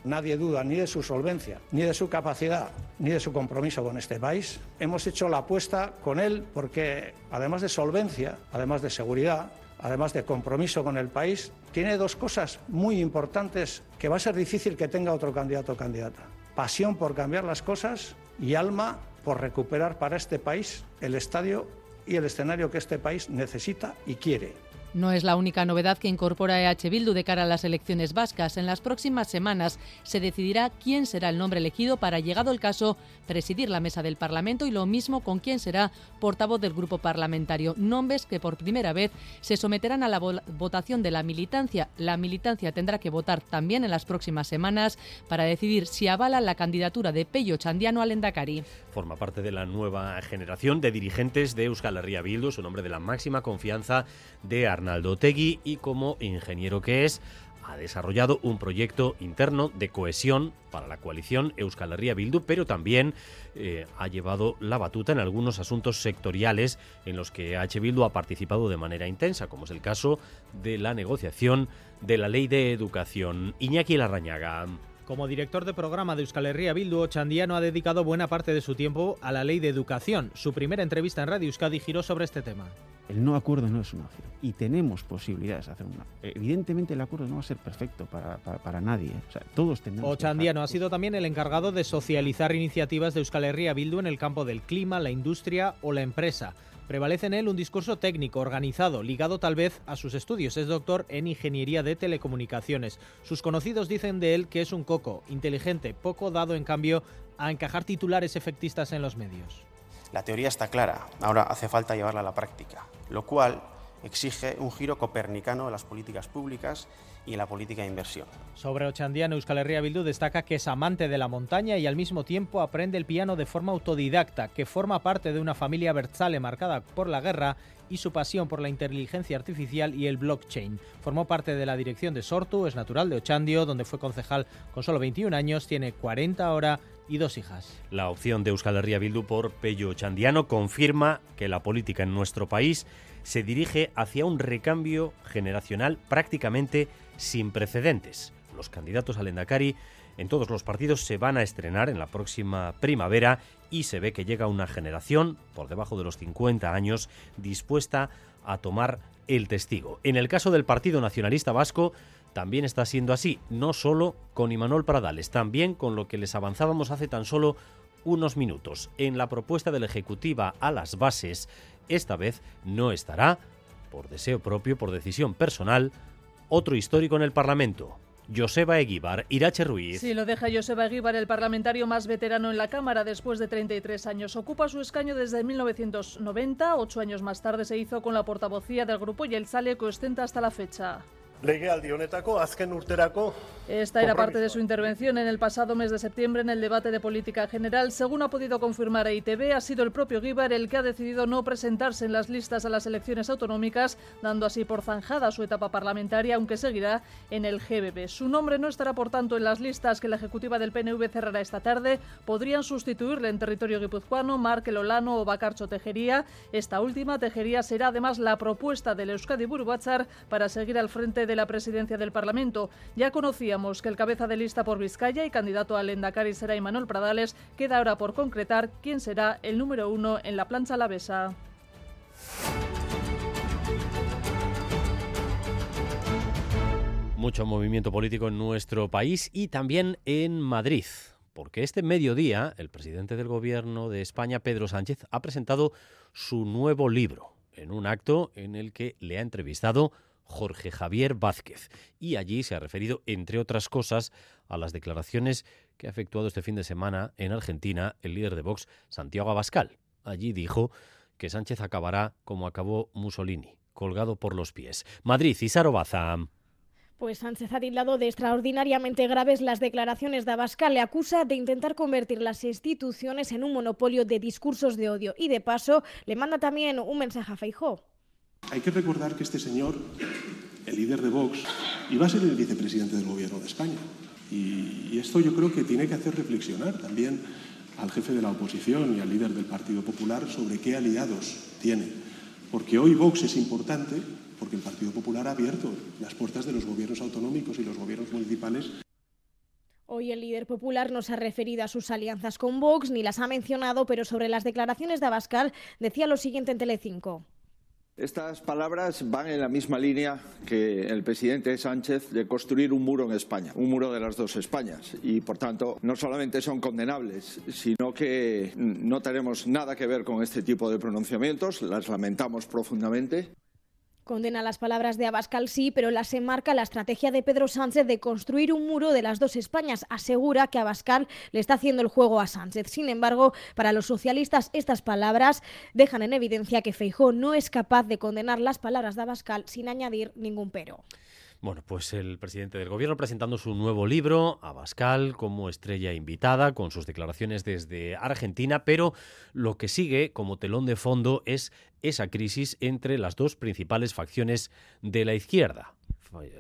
Nadie duda ni de su solvencia, ni de su capacidad, ni de su compromiso con este país. Hemos hecho la apuesta con él porque, además de solvencia, además de seguridad, además de compromiso con el país, tiene dos cosas muy importantes que va a ser difícil que tenga otro candidato o candidata. Pasión por cambiar las cosas y alma por recuperar para este país el estadio y el escenario que este país necesita y quiere. No es la única novedad que incorpora EH Bildu de cara a las elecciones vascas. En las próximas semanas se decidirá quién será el nombre elegido para, llegado el caso, presidir la mesa del Parlamento y lo mismo con quién será portavoz del grupo parlamentario. Nombres que por primera vez se someterán a la votación de la militancia. La militancia tendrá que votar también en las próximas semanas para decidir si avala la candidatura de Pello Chandiano al Endacari. Forma parte de la nueva generación de dirigentes de Euskal Herria Bildu, su nombre de la máxima confianza de Arnaldo Tegui y como ingeniero que es, ha desarrollado un proyecto interno de cohesión para la coalición Euskal Herria Bildu, pero también eh, ha llevado la batuta en algunos asuntos sectoriales en los que H. Bildu ha participado de manera intensa, como es el caso de la negociación de la ley de educación. Iñaki Larrañaga. Como director de programa de Euskal Herria Bildu, Chandiano ha dedicado buena parte de su tiempo a la ley de educación. Su primera entrevista en Radio Euskadi giró sobre este tema. el no acuerdo no es una opción. Y tenemos posibilidades de hacer una. Evidentemente el acuerdo no va a ser perfecto para, para, nadie. ¿eh? O sea, todos. Ochandiano ha sido también el encargado de socializar iniciativas de Euskal Herria Bildu en el campo del clima, la industria o la empresa. Prevalece en él un discurso técnico, organizado, ligado tal vez a sus estudios. Es doctor en Ingeniería de Telecomunicaciones. Sus conocidos dicen de él que es un coco, inteligente, poco dado en cambio a encajar titulares efectistas en los medios. La teoría está clara, ahora hace falta llevarla a la práctica, lo cual exige un giro copernicano de las políticas públicas y la política de inversión. Sobre Ochandiano, Euskal Herria Bildu destaca que es amante de la montaña y al mismo tiempo aprende el piano de forma autodidacta, que forma parte de una familia Berzale marcada por la guerra y su pasión por la inteligencia artificial y el blockchain. Formó parte de la dirección de Sortu, es natural de Ochandio, donde fue concejal con solo 21 años, tiene 40 ahora y dos hijas. La opción de Euskal Herria Bildu por Pello Chandiano confirma que la política en nuestro país se dirige hacia un recambio generacional prácticamente sin precedentes. Los candidatos al Endacari en todos los partidos se van a estrenar en la próxima primavera y se ve que llega una generación por debajo de los 50 años dispuesta a tomar el testigo. En el caso del Partido Nacionalista Vasco también está siendo así, no solo con Imanol Pradales, también con lo que les avanzábamos hace tan solo unos minutos. En la propuesta de la Ejecutiva a las bases, esta vez no estará, por deseo propio, por decisión personal, otro histórico en el Parlamento, Joseba Eguíbar, Irache Ruiz. Sí, lo deja Joseba Eguíbar, el parlamentario más veterano en la Cámara después de 33 años. Ocupa su escaño desde 1990, ocho años más tarde se hizo con la portavocía del grupo y el sale que ostenta hasta la fecha. Esta era parte de su intervención en el pasado mes de septiembre en el debate de política general. Según ha podido confirmar a ITV, ha sido el propio Guíbar el que ha decidido no presentarse en las listas a las elecciones autonómicas, dando así por zanjada su etapa parlamentaria, aunque seguirá en el GBB. Su nombre no estará, por tanto, en las listas que la ejecutiva del PNV cerrará esta tarde. Podrían sustituirle en territorio guipuzcoano Markel Olano o Bacarcho Tejería. Esta última, Tejería, será además la propuesta del Euskadi Burubachar para seguir al frente de de la presidencia del Parlamento. Ya conocíamos que el cabeza de lista por Vizcaya y candidato al Endacari será Imanol Pradales. Queda ahora por concretar quién será el número uno en la plancha alavesa. Mucho movimiento político en nuestro país y también en Madrid porque este mediodía el presidente del Gobierno de España, Pedro Sánchez, ha presentado su nuevo libro en un acto en el que le ha entrevistado Jorge Javier Vázquez. Y allí se ha referido, entre otras cosas, a las declaraciones que ha efectuado este fin de semana en Argentina el líder de Vox, Santiago Abascal. Allí dijo que Sánchez acabará como acabó Mussolini, colgado por los pies. Madrid, Isaro Baza. Pues Sánchez ha tildado de extraordinariamente graves las declaraciones de Abascal. Le acusa de intentar convertir las instituciones en un monopolio de discursos de odio. Y de paso, le manda también un mensaje a Feijó. Hay que recordar que este señor, el líder de Vox, iba a ser el vicepresidente del Gobierno de España. Y, esto yo creo que tiene que hacer reflexionar también al jefe de la oposición y al líder del Partido Popular sobre qué aliados tiene. Porque hoy Vox es importante porque el Partido Popular ha abierto las puertas de los gobiernos autonómicos y los gobiernos municipales Hoy el líder popular no se ha referido a sus alianzas con Vox ni las ha mencionado, pero sobre las declaraciones de Abascal decía lo siguiente en Telecinco. Estas palabras van en la misma línea que el presidente Sánchez de construir un muro en España, un muro de las dos Españas. Y, por tanto, no solamente son condenables, sino que no tenemos nada que ver con este tipo de pronunciamientos, las lamentamos profundamente. Condena las palabras de Abascal, sí, pero las enmarca la estrategia de Pedro Sánchez de construir un muro de las dos Españas. Asegura que Abascal le está haciendo el juego a Sánchez. Sin embargo, para los socialistas estas palabras dejan en evidencia que Feijó no es capaz de condenar las palabras de Abascal sin añadir ningún pero. Bueno, pues el presidente del gobierno presentando su nuevo libro, Abascal, como estrella invitada, con sus declaraciones desde Argentina, pero lo que sigue como telón de fondo es esa crisis entre las dos principales facciones de la izquierda,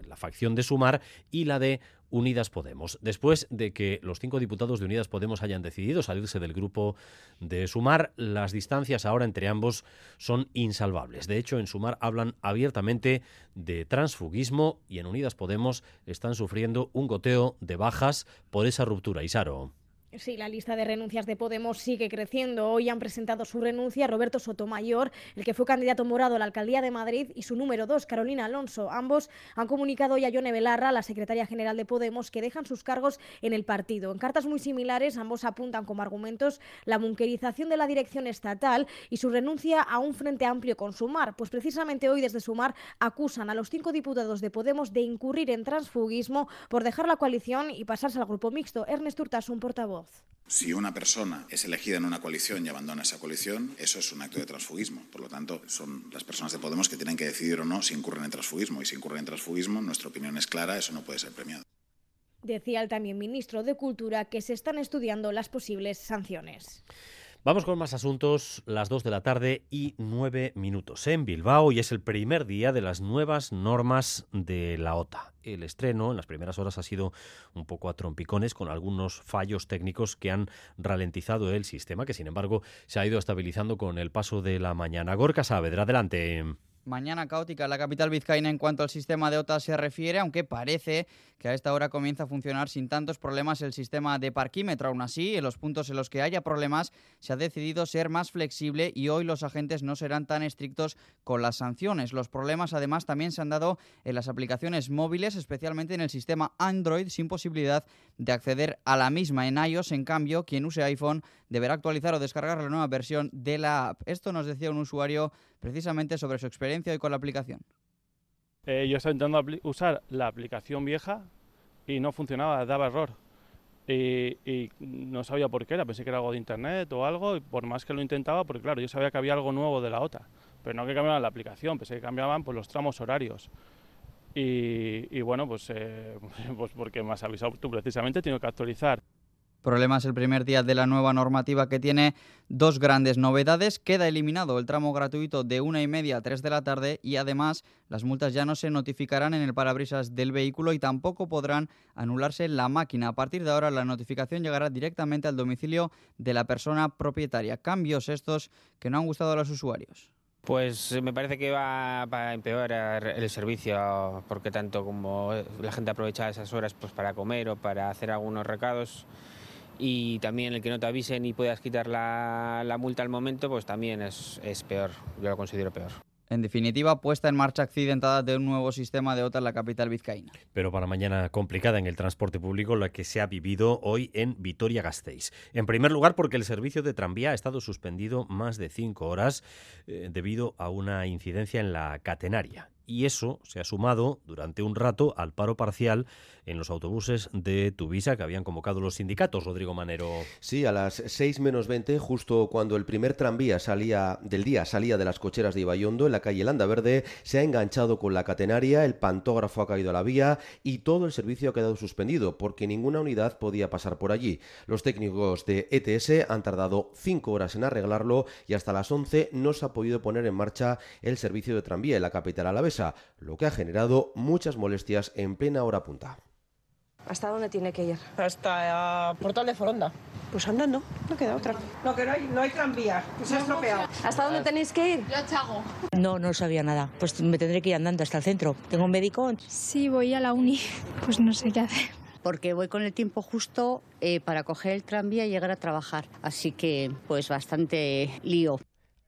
la facción de Sumar y la de Unidas Podemos. Después de que los cinco diputados de Unidas Podemos hayan decidido salirse del grupo de Sumar, las distancias ahora entre ambos son insalvables. De hecho, en Sumar hablan abiertamente de transfugismo y en Unidas Podemos están sufriendo un goteo de bajas por esa ruptura. Isaro. Sí, la lista de renuncias de Podemos sigue creciendo. Hoy han presentado su renuncia Roberto Sotomayor, el que fue candidato morado a la alcaldía de Madrid, y su número dos, Carolina Alonso. Ambos han comunicado hoy a Yone Belarra, la secretaria general de Podemos, que dejan sus cargos en el partido. En cartas muy similares, ambos apuntan como argumentos la bunkerización de la dirección estatal y su renuncia a un frente amplio con Sumar. Pues precisamente hoy, desde Sumar, acusan a los cinco diputados de Podemos de incurrir en transfugismo por dejar la coalición y pasarse al grupo mixto. Ernest Urtasun, portavoz. Si una persona es elegida en una coalición y abandona esa coalición, eso es un acto de transfugismo. Por lo tanto, son las personas de Podemos que tienen que decidir o no si incurren en transfugismo. Y si incurren en transfugismo, nuestra opinión es clara, eso no puede ser premiado. Decía el también ministro de Cultura que se están estudiando las posibles sanciones. Vamos con más asuntos, las 2 de la tarde y 9 minutos en Bilbao y es el primer día de las nuevas normas de la OTA. El estreno en las primeras horas ha sido un poco a trompicones con algunos fallos técnicos que han ralentizado el sistema, que sin embargo se ha ido estabilizando con el paso de la mañana. Gorka Saavedra, adelante. Mañana caótica en la capital vizcaína en cuanto al sistema de OTA se refiere, aunque parece que a esta hora comienza a funcionar sin tantos problemas el sistema de parquímetro. Aún así, en los puntos en los que haya problemas se ha decidido ser más flexible y hoy los agentes no serán tan estrictos con las sanciones. Los problemas además también se han dado en las aplicaciones móviles, especialmente en el sistema Android, sin posibilidad de acceder a la misma. En iOS, en cambio, quien use iPhone deberá actualizar o descargar la nueva versión de la app. Esto nos decía un usuario precisamente sobre su experiencia hoy con la aplicación. Eh, yo estaba intentando usar la aplicación vieja y no funcionaba, daba error. Y, no sabía por qué era, pensé que era algo de internet o algo, y por más que lo intentaba, porque claro, yo sabía que había algo nuevo de la OTA, pero no que cambiaban la aplicación, pensé que cambiaban pues, los tramos horarios. Y, y bueno, pues, eh, pues porque me has avisado tú precisamente, tengo que actualizar. Problemas el primer día de la nueva normativa que tiene dos grandes novedades. Queda eliminado el tramo gratuito de una y media a tres de la tarde y además las multas ya no se notificarán en el parabrisas del vehículo y tampoco podrán anularse la máquina. A partir de ahora la notificación llegará directamente al domicilio de la persona propietaria. Cambios estos que no han gustado a los usuarios. Pues me parece que va a empeorar el servicio porque tanto como la gente aprovecha esas horas pues para comer o para hacer algunos recados y también el que no te avisen y puedas quitar la, la multa al momento, pues también es, es peor, yo lo considero peor. En definitiva, puesta en marcha accidentada de un nuevo sistema de OTA en la capital vizcaína. Pero para mañana complicada en el transporte público la que se ha vivido hoy en Vitoria-Gasteiz. En primer lugar, porque el servicio de tranvía ha estado suspendido más de cinco horas eh, debido a una incidencia en la catenaria y eso se ha sumado durante un rato al paro parcial en los autobuses de Tuvisa que habían convocado los sindicatos, Rodrigo Manero. Sí, a las 6 menos 20, justo cuando el primer tranvía salía del día salía de las cocheras de Ibayondo en la calle Landa Verde, se ha enganchado con la catenaria, el pantógrafo ha caído a la vía y todo el servicio ha quedado suspendido porque ninguna unidad podía pasar por allí. Los técnicos de ETS han tardado 5 horas en arreglarlo y hasta las 11 no se ha podido poner en marcha el servicio de tranvía en la capital alavesa lo que ha generado muchas molestias en plena hora punta. ¿Hasta dónde tiene que ir? Hasta uh, Portal de Foronda. Pues andando, no queda otra. No, que no hay, no hay tranvía, que se ha estropeado. ¿Hasta dónde tenéis que ir? Ya Chago. No, no sabía nada. Pues me tendré que ir andando hasta el centro. ¿Tengo un médico? Sí, voy a la uni. Pues no sé qué hacer. Porque voy con el tiempo justo eh, para coger el tranvía y llegar a trabajar. Así que, pues bastante lío.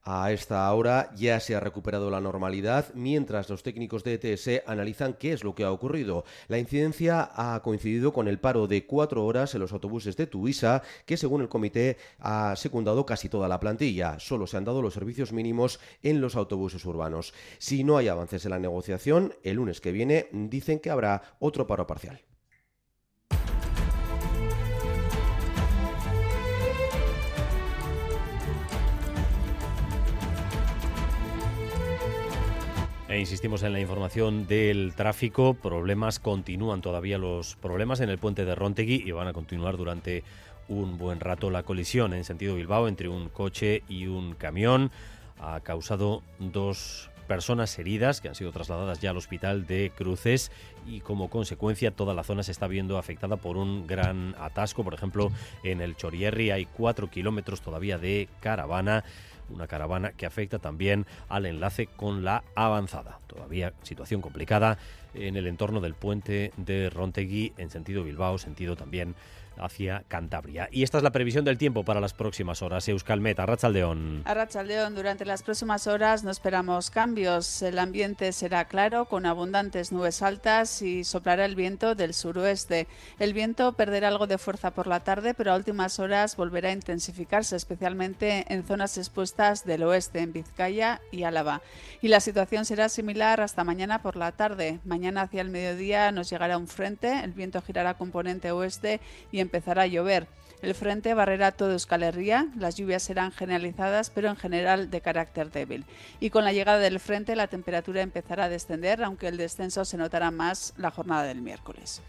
A esta hora ya se ha recuperado la normalidad, mientras los técnicos de ETS analizan qué es lo que ha ocurrido. La incidencia ha coincidido con el paro de cuatro horas en los autobuses de Tuisa, que según el comité ha secundado casi toda la plantilla. Solo se han dado los servicios mínimos en los autobuses urbanos. Si no hay avances en la negociación, el lunes que viene dicen que habrá otro paro parcial. E insistimos en la información del tráfico. Problemas, continúan todavía los problemas en el puente de Rontegui y van a continuar durante un buen rato la colisión en sentido Bilbao entre un coche y un camión. Ha causado dos personas heridas que han sido trasladadas ya al hospital de Cruces y como consecuencia toda la zona se está viendo afectada por un gran atasco. Por ejemplo, en el Chorierri hay cuatro kilómetros todavía de caravana una caravana que afecta también al enlace con la avanzada. Todavía situación complicada en el entorno del puente de Rontegui en sentido Bilbao, sentido también hacia Cantabria. Y esta es la previsión del tiempo para las próximas horas. Euskalmet, Arrachaldeón. Arrachaldeón, durante las próximas horas no esperamos cambios. El ambiente será claro, con abundantes nubes altas y soplará el viento del suroeste. El viento perderá algo de fuerza por la tarde, pero a últimas horas volverá a intensificarse, especialmente en zonas expuestas del oeste, en Vizcaya y Álava. Y la situación será similar hasta mañana por la tarde. Mañana hacia el mediodía nos llegará un frente, el viento girará componente oeste y empezará a llover. El frente barrerá todo Euskal Herria, las lluvias serán generalizadas, pero en general de carácter débil. Y con la llegada del frente la temperatura empezará a descender, aunque el descenso se notará más la jornada del miércoles.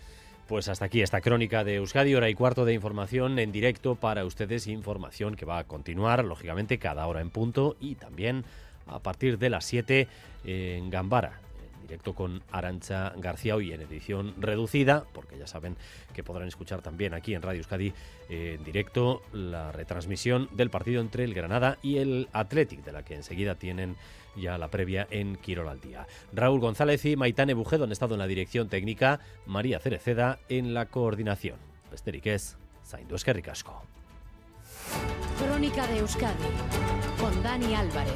Pues hasta aquí esta crónica de Euskadi, hora y cuarto de información en directo para ustedes, información que va a continuar, lógicamente, cada hora en punto y también a partir de las 7 en Gambara, directo con Arancha García hoy en edición reducida, porque ya saben que podrán escuchar también aquí en Radio Euskadi eh, en directo la retransmisión del partido entre el Granada y el Athletic, de la que enseguida tienen ya la previa en Quirol al. Raúl González y Maitane Bujedo han estado en la dirección técnica, María Cereceda en la coordinación. Besteriquez, Zaindu Esquerricasco. Crónica de Euskadi con Dani Álvarez.